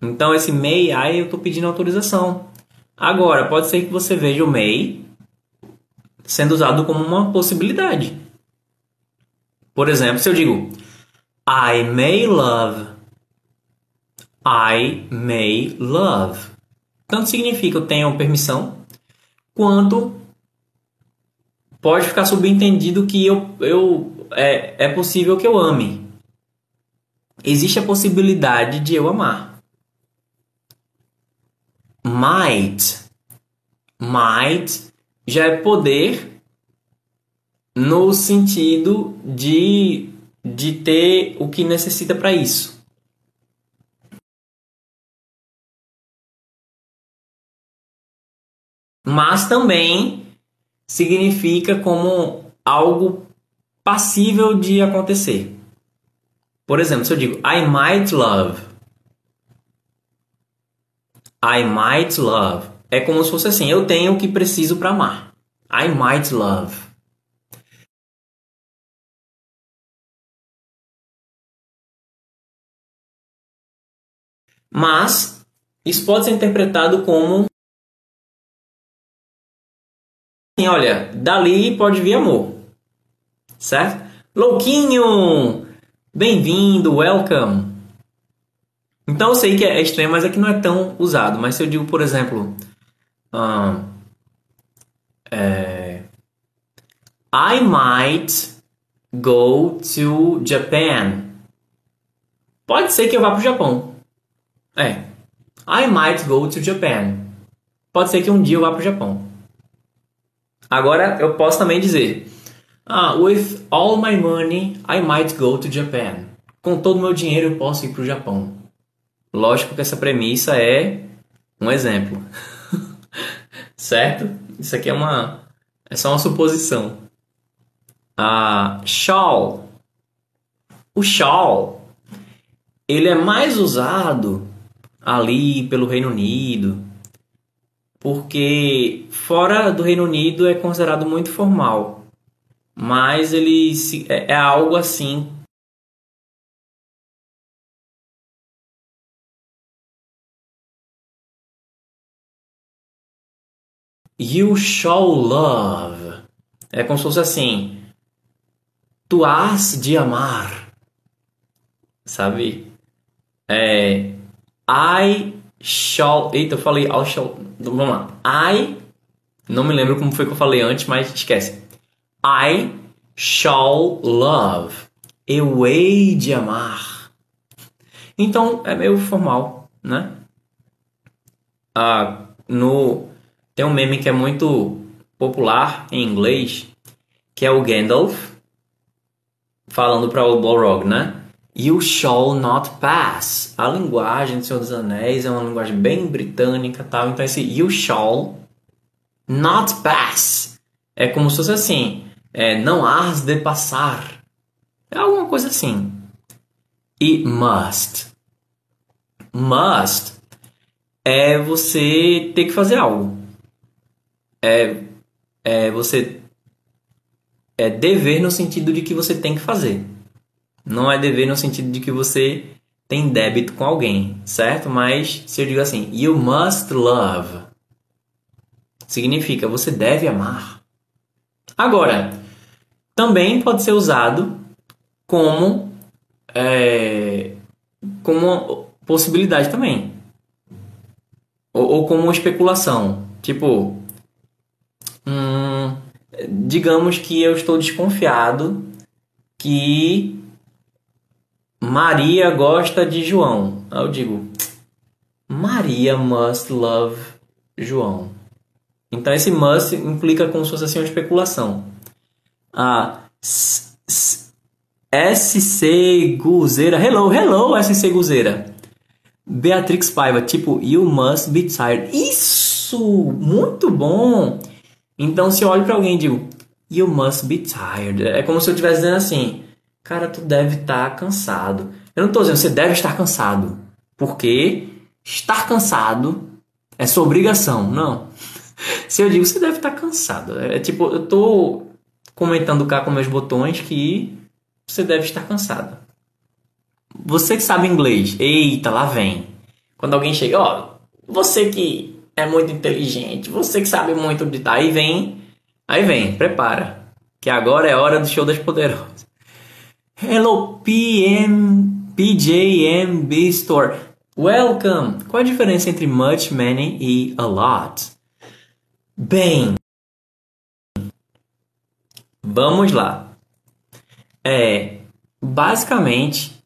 Então, esse may I eu estou pedindo autorização. Agora, pode ser que você veja o may sendo usado como uma possibilidade. Por exemplo, se eu digo I may love, I may love. Tanto significa eu tenho permissão, quanto pode ficar subentendido que eu, eu é, é possível que eu ame. Existe a possibilidade de eu amar. Might. Might já é poder no sentido de, de ter o que necessita para isso. Mas também significa como algo passível de acontecer. Por exemplo, se eu digo I might love, I might love, é como se fosse assim, eu tenho o que preciso para amar. I might love. Mas isso pode ser interpretado como assim, olha, dali pode vir amor. Certo? Louquinho! Bem-vindo, welcome. Então eu sei que é estranho, mas aqui não é tão usado. Mas se eu digo, por exemplo, um, é, I might go to Japan. Pode ser que eu vá para o Japão. É. I might go to Japan. Pode ser que um dia eu vá para o Japão. Agora eu posso também dizer: ah, With all my money, I might go to Japan. Com todo o meu dinheiro eu posso ir para o Japão. Lógico que essa premissa é um exemplo. certo? Isso aqui é uma é só uma suposição. Ah, shawl. O shawl ele é mais usado ali pelo Reino Unido, porque fora do Reino Unido é considerado muito formal, mas ele é, é algo assim You shall love. É como se fosse assim. Tu has de amar. Sabe? É. I shall. Eita, eu falei I shall. Vamos lá. I. Não me lembro como foi que eu falei antes, mas esquece. I shall love. Eu hei de amar. Então é meio formal, né? Ah, no tem um meme que é muito popular em inglês, que é o Gandalf falando para o Balrog, né? You shall not pass. A linguagem do Senhor dos Anéis é uma linguagem bem britânica, tal. Então esse you shall not pass é como se fosse assim, é, não has de passar. É alguma coisa assim. E must. Must é você ter que fazer algo é, é você é dever no sentido de que você tem que fazer. Não é dever no sentido de que você tem débito com alguém, certo? Mas se eu digo assim, you must love, significa você deve amar. Agora, também pode ser usado como é, como possibilidade também, ou, ou como especulação, tipo Hum, digamos que eu estou desconfiado que Maria gosta de João. Aí eu digo, Maria must love João. Então esse must implica como se fosse assim uma especulação. Ah, SC Guzeira. Hello, hello, SC Guzeira. Beatrix Paiva, tipo, you must be tired. Isso! Muito bom! Então, se eu olho para alguém e digo, you must be tired, é como se eu estivesse dizendo assim, cara, tu deve estar tá cansado. Eu não estou dizendo, você deve estar cansado, porque estar cansado é sua obrigação. Não. Se eu digo, você deve estar tá cansado. É tipo, eu estou comentando cá com meus botões que você deve estar cansado. Você que sabe inglês, eita, lá vem. Quando alguém chega, ó, você que é muito inteligente, você que sabe muito de tá, aí vem, aí vem, prepara, que agora é hora do show das poderosas. Hello PM PJMB Store. Welcome. Qual a diferença entre much, many e a lot? Bem, vamos lá. É, basicamente,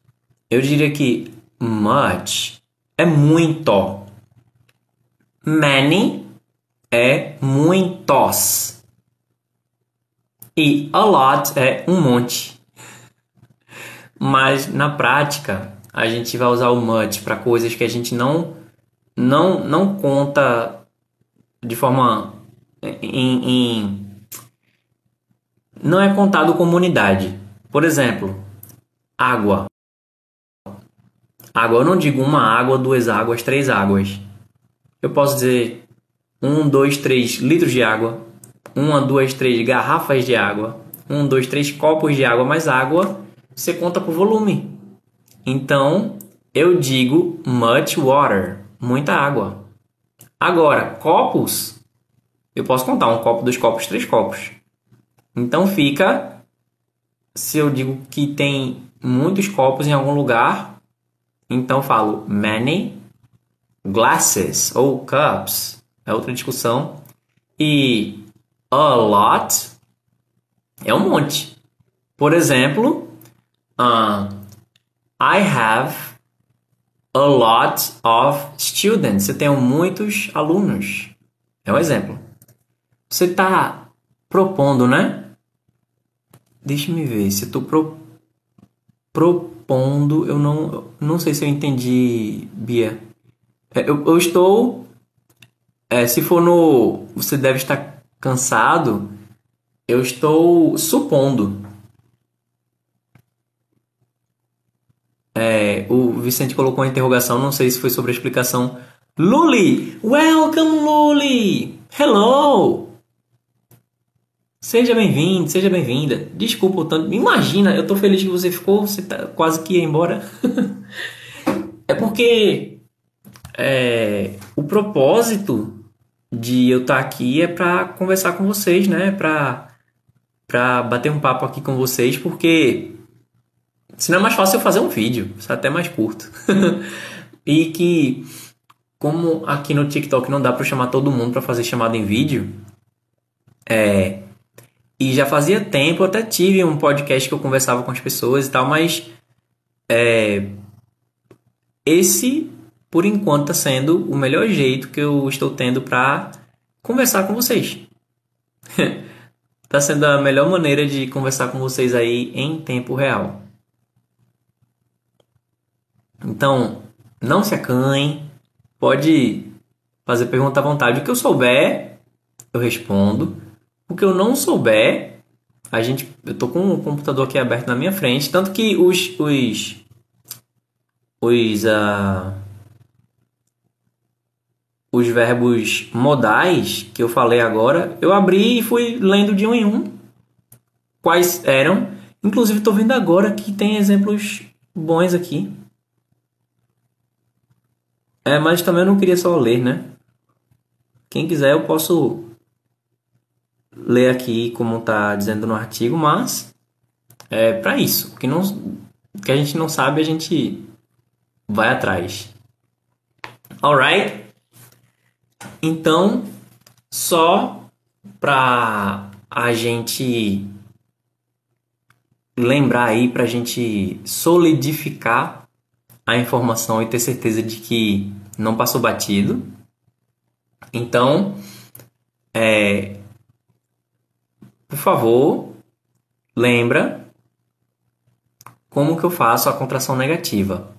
eu diria que much é muito. Many é muitos. E a lot é um monte. Mas na prática, a gente vai usar o much para coisas que a gente não não não conta de forma em, em não é contado como unidade. Por exemplo, água. Água, eu não digo uma água, duas águas, três águas. Eu posso dizer um, dois, três litros de água, uma, duas, três garrafas de água, um, dois, três copos de água, mas água você conta por volume. Então, eu digo much water, muita água. Agora, copos, eu posso contar um copo, dois copos, três copos. Então fica, se eu digo que tem muitos copos em algum lugar, então falo many glasses ou cups, é outra discussão. E a lot é um monte. Por exemplo, I have a lot of students. Eu tenho muitos alunos. É um exemplo. Você está propondo, né? Deixa me ver se eu tô pro, propondo. Eu não, não sei se eu entendi, Bia. É, eu, eu estou. É, se for no. Você deve estar cansado. Eu estou supondo. É, o Vicente colocou uma interrogação, não sei se foi sobre a explicação. Luli! Welcome, Luli! Hello! Seja bem-vindo, seja bem-vinda. Desculpa o tanto. Imagina, eu tô feliz que você ficou, você tá quase que ia embora. é porque é, o propósito de eu estar tá aqui é para conversar com vocês, né? Para para bater um papo aqui com vocês, porque senão é mais fácil eu fazer um vídeo, isso é até mais curto. e que como aqui no TikTok não dá para chamar todo mundo para fazer chamada em vídeo, é e já fazia tempo, até tive um podcast que eu conversava com as pessoas e tal, mas é, esse, por enquanto, está sendo o melhor jeito que eu estou tendo para conversar com vocês. Está sendo a melhor maneira de conversar com vocês aí em tempo real. Então, não se acanhem, pode fazer pergunta à vontade. O que eu souber, eu respondo. O que eu não souber, a gente, eu tô com o computador aqui aberto na minha frente, tanto que os os os uh, os verbos modais que eu falei agora, eu abri e fui lendo de um em um quais eram. Inclusive estou vendo agora que tem exemplos bons aqui. É, mas também eu não queria só ler, né? Quem quiser eu posso ler aqui como está dizendo no artigo, mas é para isso. O que, não, que a gente não sabe, a gente vai atrás. Alright? Então, só para a gente lembrar aí, para a gente solidificar a informação e ter certeza de que não passou batido. Então, é, por favor, lembra como que eu faço a contração negativa.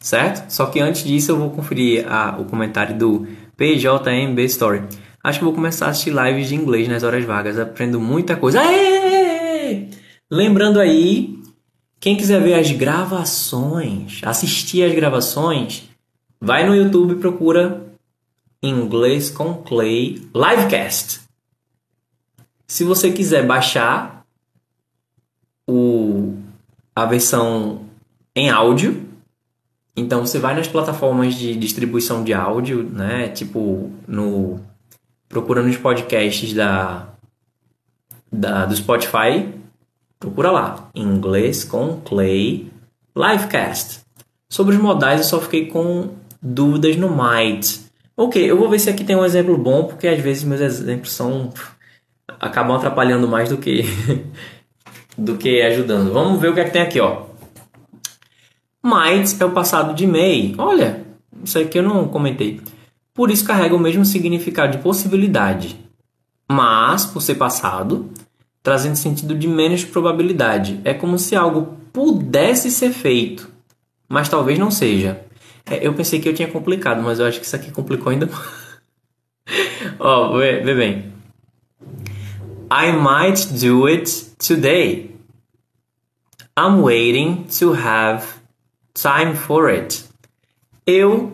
certo? Só que antes disso eu vou conferir a, o comentário do PJMB Story. Acho que vou começar a assistir lives de inglês nas horas vagas, aprendo muita coisa. Aê! Lembrando aí, quem quiser ver as gravações, assistir as gravações, vai no YouTube e procura Inglês com Clay Livecast. Se você quiser baixar o, a versão em áudio, então você vai nas plataformas de distribuição de áudio, né? Tipo no procurando os podcasts da, da do Spotify, procura lá, inglês com Clay Livecast. Sobre os modais eu só fiquei com dúvidas no might. Ok, eu vou ver se aqui tem um exemplo bom, porque às vezes meus exemplos são acabam atrapalhando mais do que do que ajudando. Vamos ver o que é que tem aqui, ó. Might é o passado de may. Olha, isso aqui eu não comentei. Por isso carrega o mesmo significado de possibilidade. Mas, por ser passado, trazendo sentido de menos probabilidade. É como se algo pudesse ser feito, mas talvez não seja. É, eu pensei que eu tinha complicado, mas eu acho que isso aqui complicou ainda mais. Ó, oh, vê, vê bem. I might do it today. I'm waiting to have time for it. Eu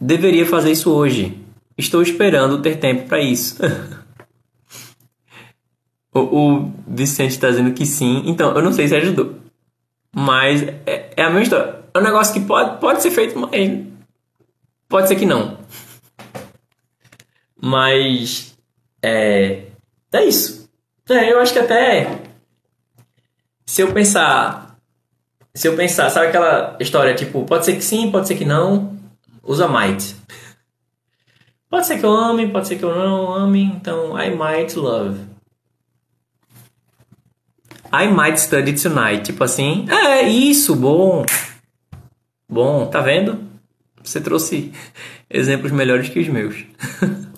deveria fazer isso hoje. Estou esperando ter tempo para isso. o, o, Vicente está dizendo que sim. Então, eu não sei se ajudou. Mas é, é, a mesma história. É um negócio que pode, pode ser feito, mas pode ser que não. Mas é, é isso. É, eu acho que até se eu pensar se eu pensar, sabe aquela história tipo, pode ser que sim, pode ser que não, usa might. Pode ser que eu ame, pode ser que eu não ame, então I might love. I might study tonight, tipo assim, é isso, bom. Bom, tá vendo? Você trouxe exemplos melhores que os meus.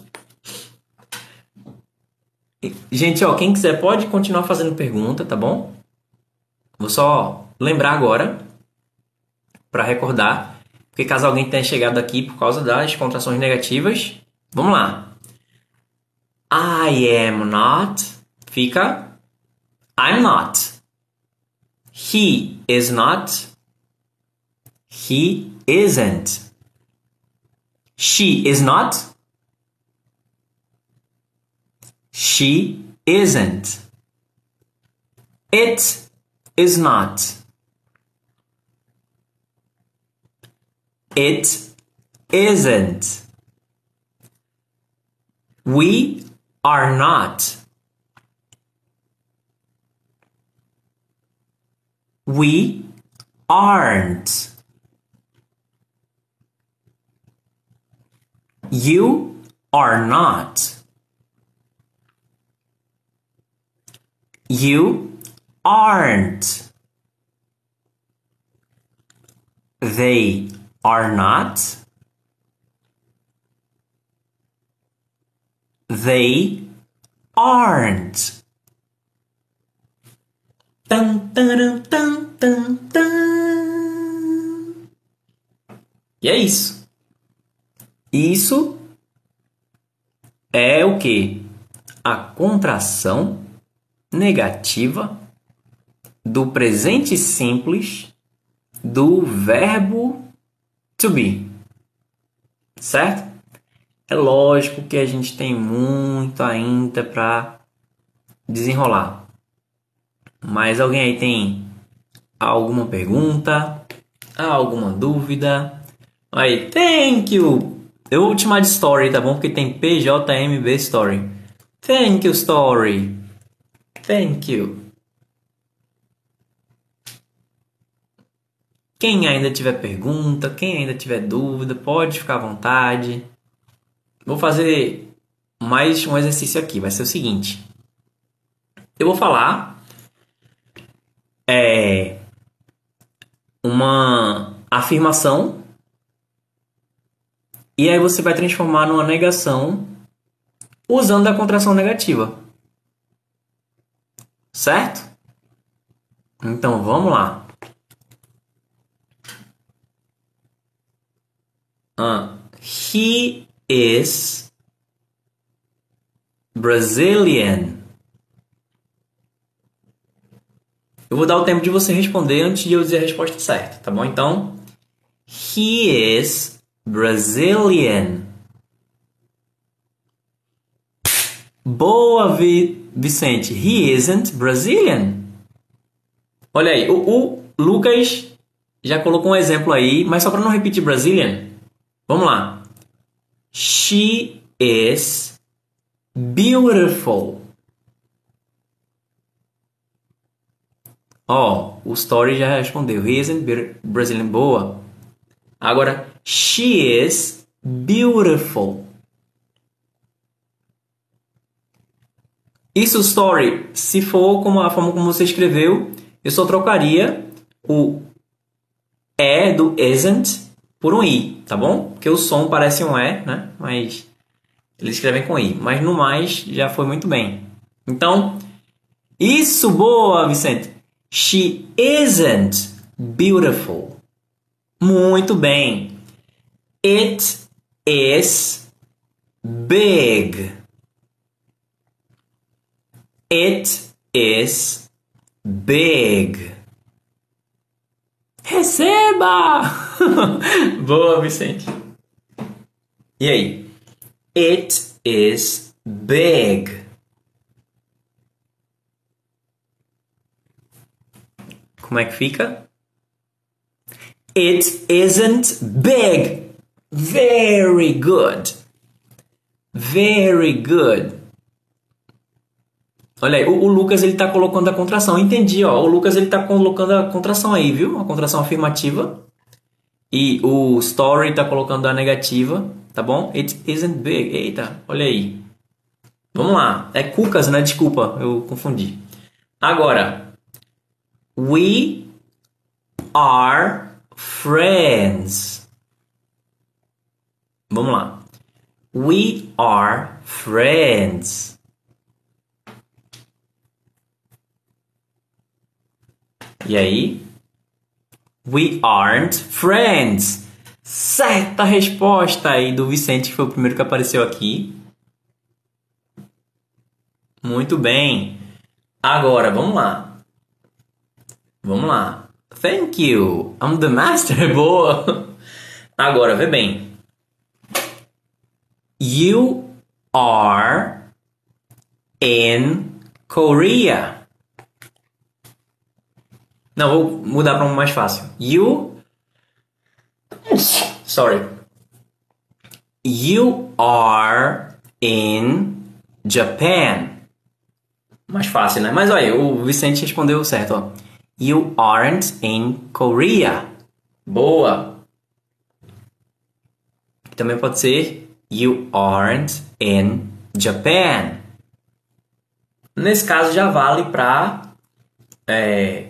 Gente, ó, quem quiser pode continuar fazendo pergunta, tá bom? Vou só lembrar agora, para recordar, porque caso alguém tenha chegado aqui por causa das contrações negativas, vamos lá. I am not fica I'm not. He is not. He isn't. She is not. She isn't. It is not. It isn't. We are not. We aren't. You are not. You aren't. They are not. They aren't. Dun, dun, dun, dun, dun. E é isso. Isso é o que? A contração negativa do presente simples do verbo to be. Certo? É lógico que a gente tem muito ainda para desenrolar. Mas alguém aí tem alguma pergunta? Alguma dúvida? Aí, thank you! Eu vou te chamar de story, tá bom? Porque tem PJMB story. Thank you, story. Thank you. Quem ainda tiver pergunta, quem ainda tiver dúvida, pode ficar à vontade. Vou fazer mais um exercício aqui. Vai ser o seguinte: eu vou falar é, uma afirmação e aí você vai transformar numa negação usando a contração negativa. Certo? Então vamos lá. Uh, he is Brazilian. Eu vou dar o tempo de você responder antes de eu dizer a resposta certa, tá bom? Então, he is Brazilian. Boa, Vi Vicente. He isn't Brazilian. Olha aí, o, o Lucas já colocou um exemplo aí, mas só para não repetir Brazilian. Vamos lá. She is beautiful. Ó, oh, o Story já respondeu. He isn't Brazilian. Boa. Agora, she is beautiful. Isso, Story, se for como a forma como você escreveu, eu só trocaria o é do isn't por um i, tá bom? Porque o som parece um é, né? Mas eles escrevem com i. Mas no mais já foi muito bem. Então, isso boa, Vicente. She isn't beautiful. Muito bem. It is big. It is big. Receba! Boa, Vicente. E aí? It is big. Como é que fica? It isn't big. Very good. Very good. Olha aí, o, o, Lucas ele tá colocando a contração. Entendi, ó. O Lucas ele tá colocando a contração aí, viu? A contração afirmativa. E o Story tá colocando a negativa, tá bom? It isn't big. Eita, olha aí. Vamos lá. É Cucas, né? Desculpa, eu confundi. Agora, we are friends. Vamos lá. We are friends. E aí? We aren't friends. Certa resposta aí do Vicente, que foi o primeiro que apareceu aqui. Muito bem. Agora, vamos lá. Vamos lá. Thank you. I'm the master. Boa. Agora, vê bem. You are in Korea. Não, vou mudar para um mais fácil. You. Sorry. You are in Japan. Mais fácil, né? Mas olha, o Vicente respondeu certo, ó. You aren't in Korea. Boa. Também pode ser You aren't in Japan. Nesse caso já vale para é,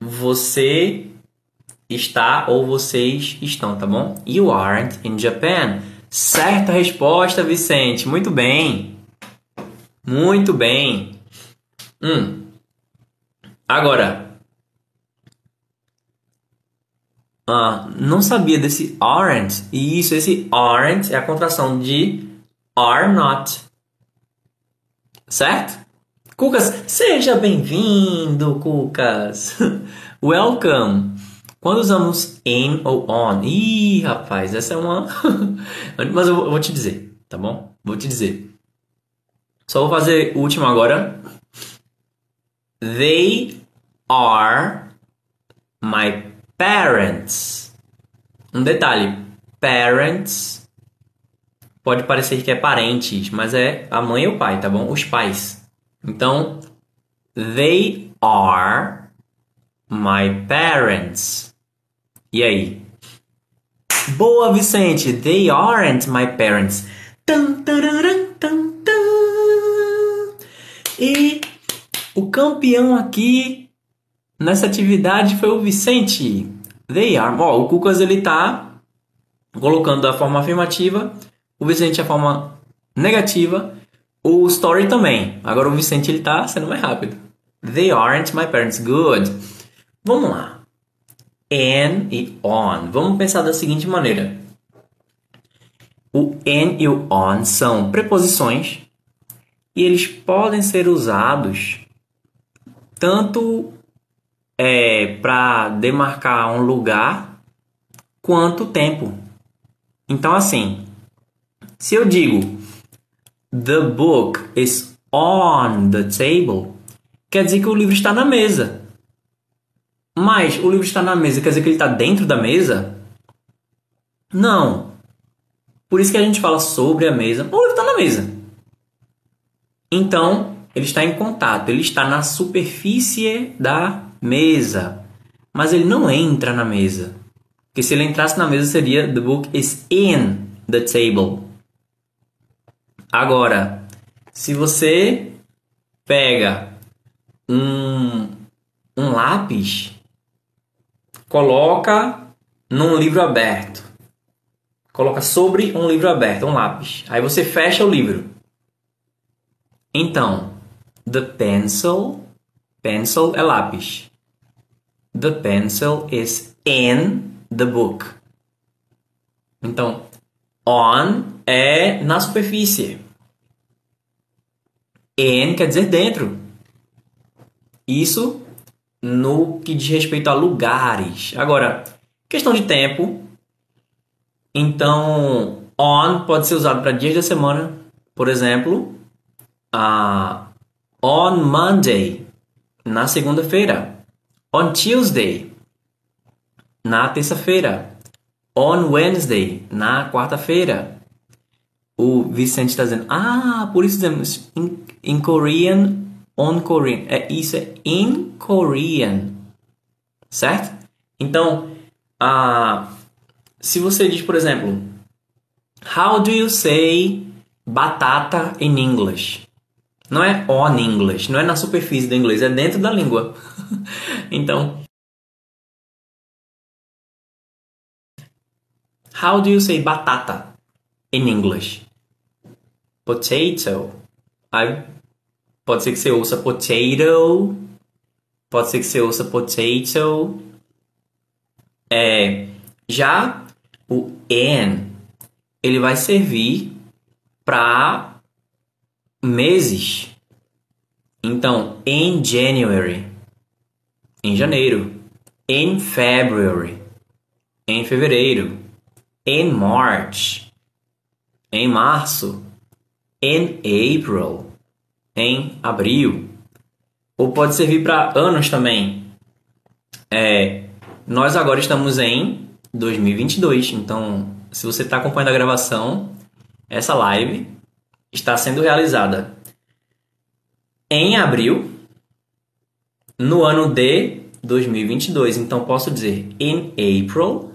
você está ou vocês estão, tá bom? You aren't in Japan. Certa resposta, Vicente. Muito bem. Muito bem. Hum. Agora. Ah, não sabia desse aren't. E isso, esse aren't é a contração de are not. Certo? Cucas, seja bem-vindo, Cucas. Welcome. Quando usamos in ou on? Ih, rapaz, essa é uma. Mas eu vou te dizer, tá bom? Vou te dizer. Só vou fazer o último agora. They are my parents. Um detalhe: parents pode parecer que é parentes, mas é a mãe e o pai, tá bom? Os pais. Então, they are my parents. E aí? Boa, Vicente. They aren't my parents. E o campeão aqui nessa atividade foi o Vicente. They are. Ó, o Cucas ele tá colocando a forma afirmativa, o Vicente a forma negativa o Story também. Agora o Vicente ele tá sendo mais rápido. They aren't my parents. Good. Vamos lá. And e on. Vamos pensar da seguinte maneira. O an e o on são preposições e eles podem ser usados tanto é, para demarcar um lugar quanto tempo. Então, assim, se eu digo The book is on the table, quer dizer que o livro está na mesa. Mas o livro está na mesa, quer dizer que ele está dentro da mesa? Não. Por isso que a gente fala sobre a mesa. O livro está na mesa. Então, ele está em contato, ele está na superfície da mesa. Mas ele não entra na mesa. Porque se ele entrasse na mesa seria The book is in the table. Agora, se você pega um, um lápis, coloca num livro aberto. Coloca sobre um livro aberto, um lápis. Aí você fecha o livro. Então, the pencil, pencil é lápis. The pencil is in the book. Então, on é na superfície. In quer dizer dentro. Isso no que diz respeito a lugares. Agora, questão de tempo. Então, on pode ser usado para dias da semana. Por exemplo, uh, on Monday, na segunda-feira. On Tuesday, na terça-feira. On Wednesday, na quarta-feira. O Vicente está dizendo, ah, por isso dizemos in, in Korean on Korean. É, isso é in Korean. Certo? Então, uh, se você diz, por exemplo, How do you say batata in English? Não é on English, não é na superfície do inglês, é dentro da língua. então, How do you say batata in English? Potato. Aí Pode ser que você ouça potato. Pode ser que você ouça potato. É, já o an, ele vai servir para meses. Então, in January, em janeiro. In February, em fevereiro. In March, em março. In April, em abril. Ou pode servir para anos também. É, nós agora estamos em 2022, então se você está acompanhando a gravação, essa live está sendo realizada em abril, no ano de 2022. Então posso dizer in April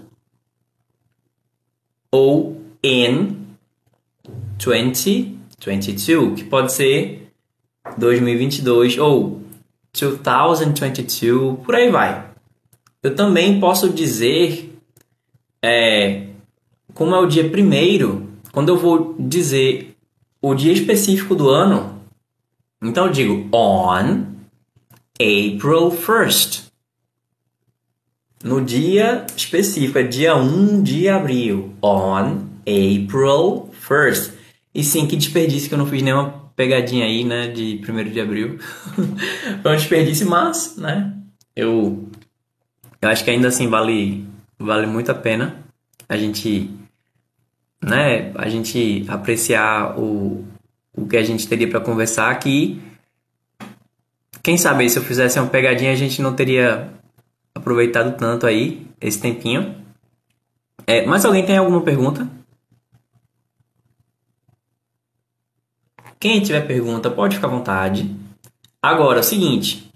ou in 2022, que pode ser 2022 ou 2022, por aí vai. Eu também posso dizer é, como é o dia primeiro, quando eu vou dizer o dia específico do ano, então eu digo on April 1st. No dia específico, é dia 1 de abril. On April 1st. E sim, que desperdício que eu não fiz nenhuma pegadinha aí, né, de 1 de abril. Foi um desperdício, mas, né, eu, eu acho que ainda assim vale, vale muito a pena a gente, né, a gente apreciar o, o que a gente teria para conversar aqui. Quem sabe se eu fizesse uma pegadinha a gente não teria aproveitado tanto aí esse tempinho. É, mas alguém tem alguma pergunta? Quem tiver pergunta pode ficar à vontade. Agora, é o seguinte.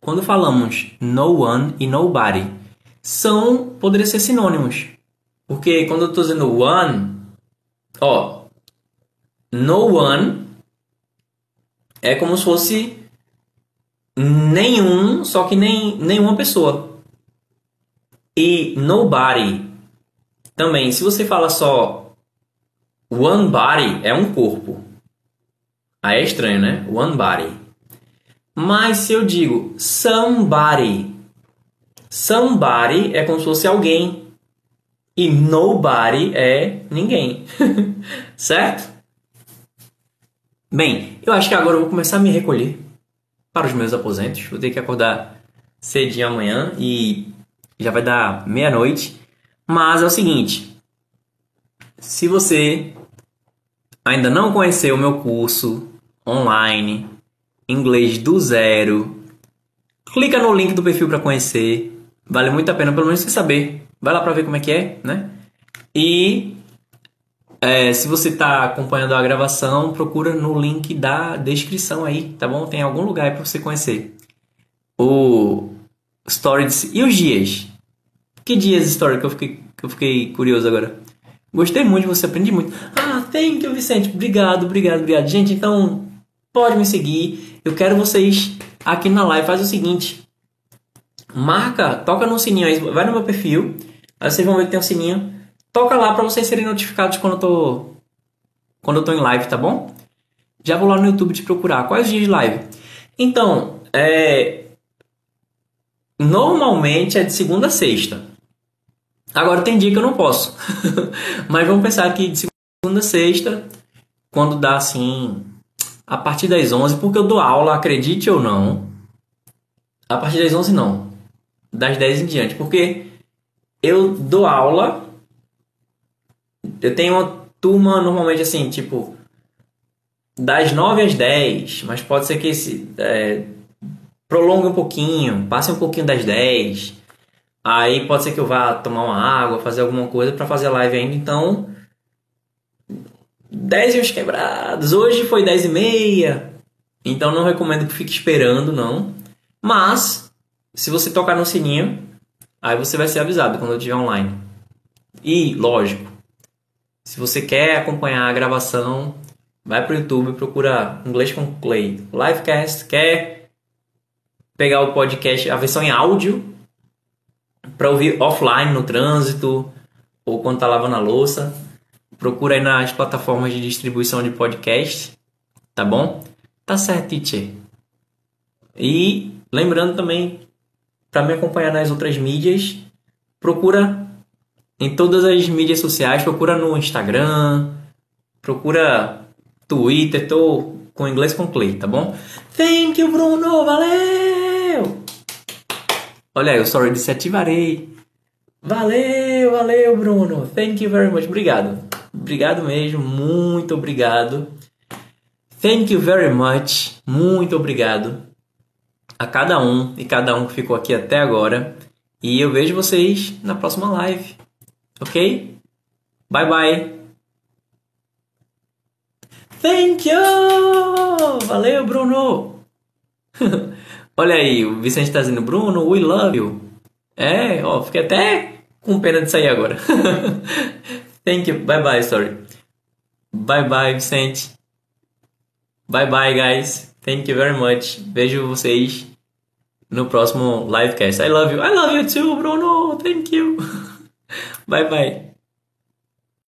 Quando falamos no one e nobody, são poderia ser sinônimos. Porque quando eu estou dizendo one, ó, no one é como se fosse nenhum, só que nem nenhuma pessoa. E nobody também, se você fala só One body é um corpo. Aí é estranho, né? One body. Mas se eu digo somebody, somebody é como se fosse alguém. E nobody é ninguém. certo? Bem, eu acho que agora eu vou começar a me recolher para os meus aposentos. Vou ter que acordar cedinho amanhã e já vai dar meia-noite. Mas é o seguinte: se você ainda não conheceu o meu curso online Inglês do Zero, clica no link do perfil para conhecer. Vale muito a pena, pelo menos você saber. Vai lá para ver como é que é, né? E é, se você está acompanhando a gravação, procura no link da descrição aí, tá bom? Tem algum lugar para você conhecer. O Stories e os dias. Que dias Story que eu fiquei, que eu fiquei curioso agora. Gostei muito você, aprendi muito. Ah, thank you, Vicente. Obrigado, obrigado, obrigado. Gente, então pode me seguir. Eu quero vocês aqui na live. Faz o seguinte: marca, toca no sininho aí, vai no meu perfil. Aí vocês vão ver que tem um sininho toca lá para vocês serem notificados quando eu tô quando eu tô em live, tá bom? Já vou lá no YouTube te procurar. Quais dias de live? Então, é normalmente é de segunda a sexta. Agora tem dia que eu não posso. Mas vamos pensar aqui de segunda a sexta, quando dá assim, a partir das 11, porque eu dou aula, acredite ou não. A partir das 11 não. Das 10 em diante, porque eu dou aula eu tenho uma turma normalmente assim, tipo, das 9 às 10, mas pode ser que esse é, prolongue um pouquinho, passe um pouquinho das 10. Aí pode ser que eu vá tomar uma água, fazer alguma coisa para fazer a live ainda. Então, 10 e uns quebrados. Hoje foi 10 e meia. Então não recomendo que fique esperando, não. Mas, se você tocar no sininho, aí você vai ser avisado quando eu estiver online. E, lógico, se você quer acompanhar a gravação, vai para o YouTube, procura Inglês com Clay Livecast. Quer pegar o podcast, a versão em áudio, para ouvir offline no trânsito ou quando tá lavando a louça, procura aí nas plataformas de distribuição de podcast, tá bom? Tá certo, teacher. E lembrando também, para me acompanhar nas outras mídias, procura em todas as mídias sociais, procura no Instagram, procura Twitter, tô com inglês com Clay, tá bom? Thank you, Bruno, valeu! Olha aí, o story disse ativarei. Valeu, valeu, Bruno. Thank you very much. Obrigado. Obrigado mesmo, muito obrigado. Thank you very much. Muito obrigado a cada um e cada um que ficou aqui até agora. E eu vejo vocês na próxima live. Ok? Bye bye. Thank you! Valeu, Bruno! Olha aí, o Vicente tá dizendo, Bruno, we love you. É, ó, fiquei até com pena de sair agora. Thank you. Bye bye, sorry. Bye bye, Vicente. Bye bye, guys. Thank you very much. Vejo vocês no próximo livecast. I love you. I love you too, Bruno. Thank you. Bye bye.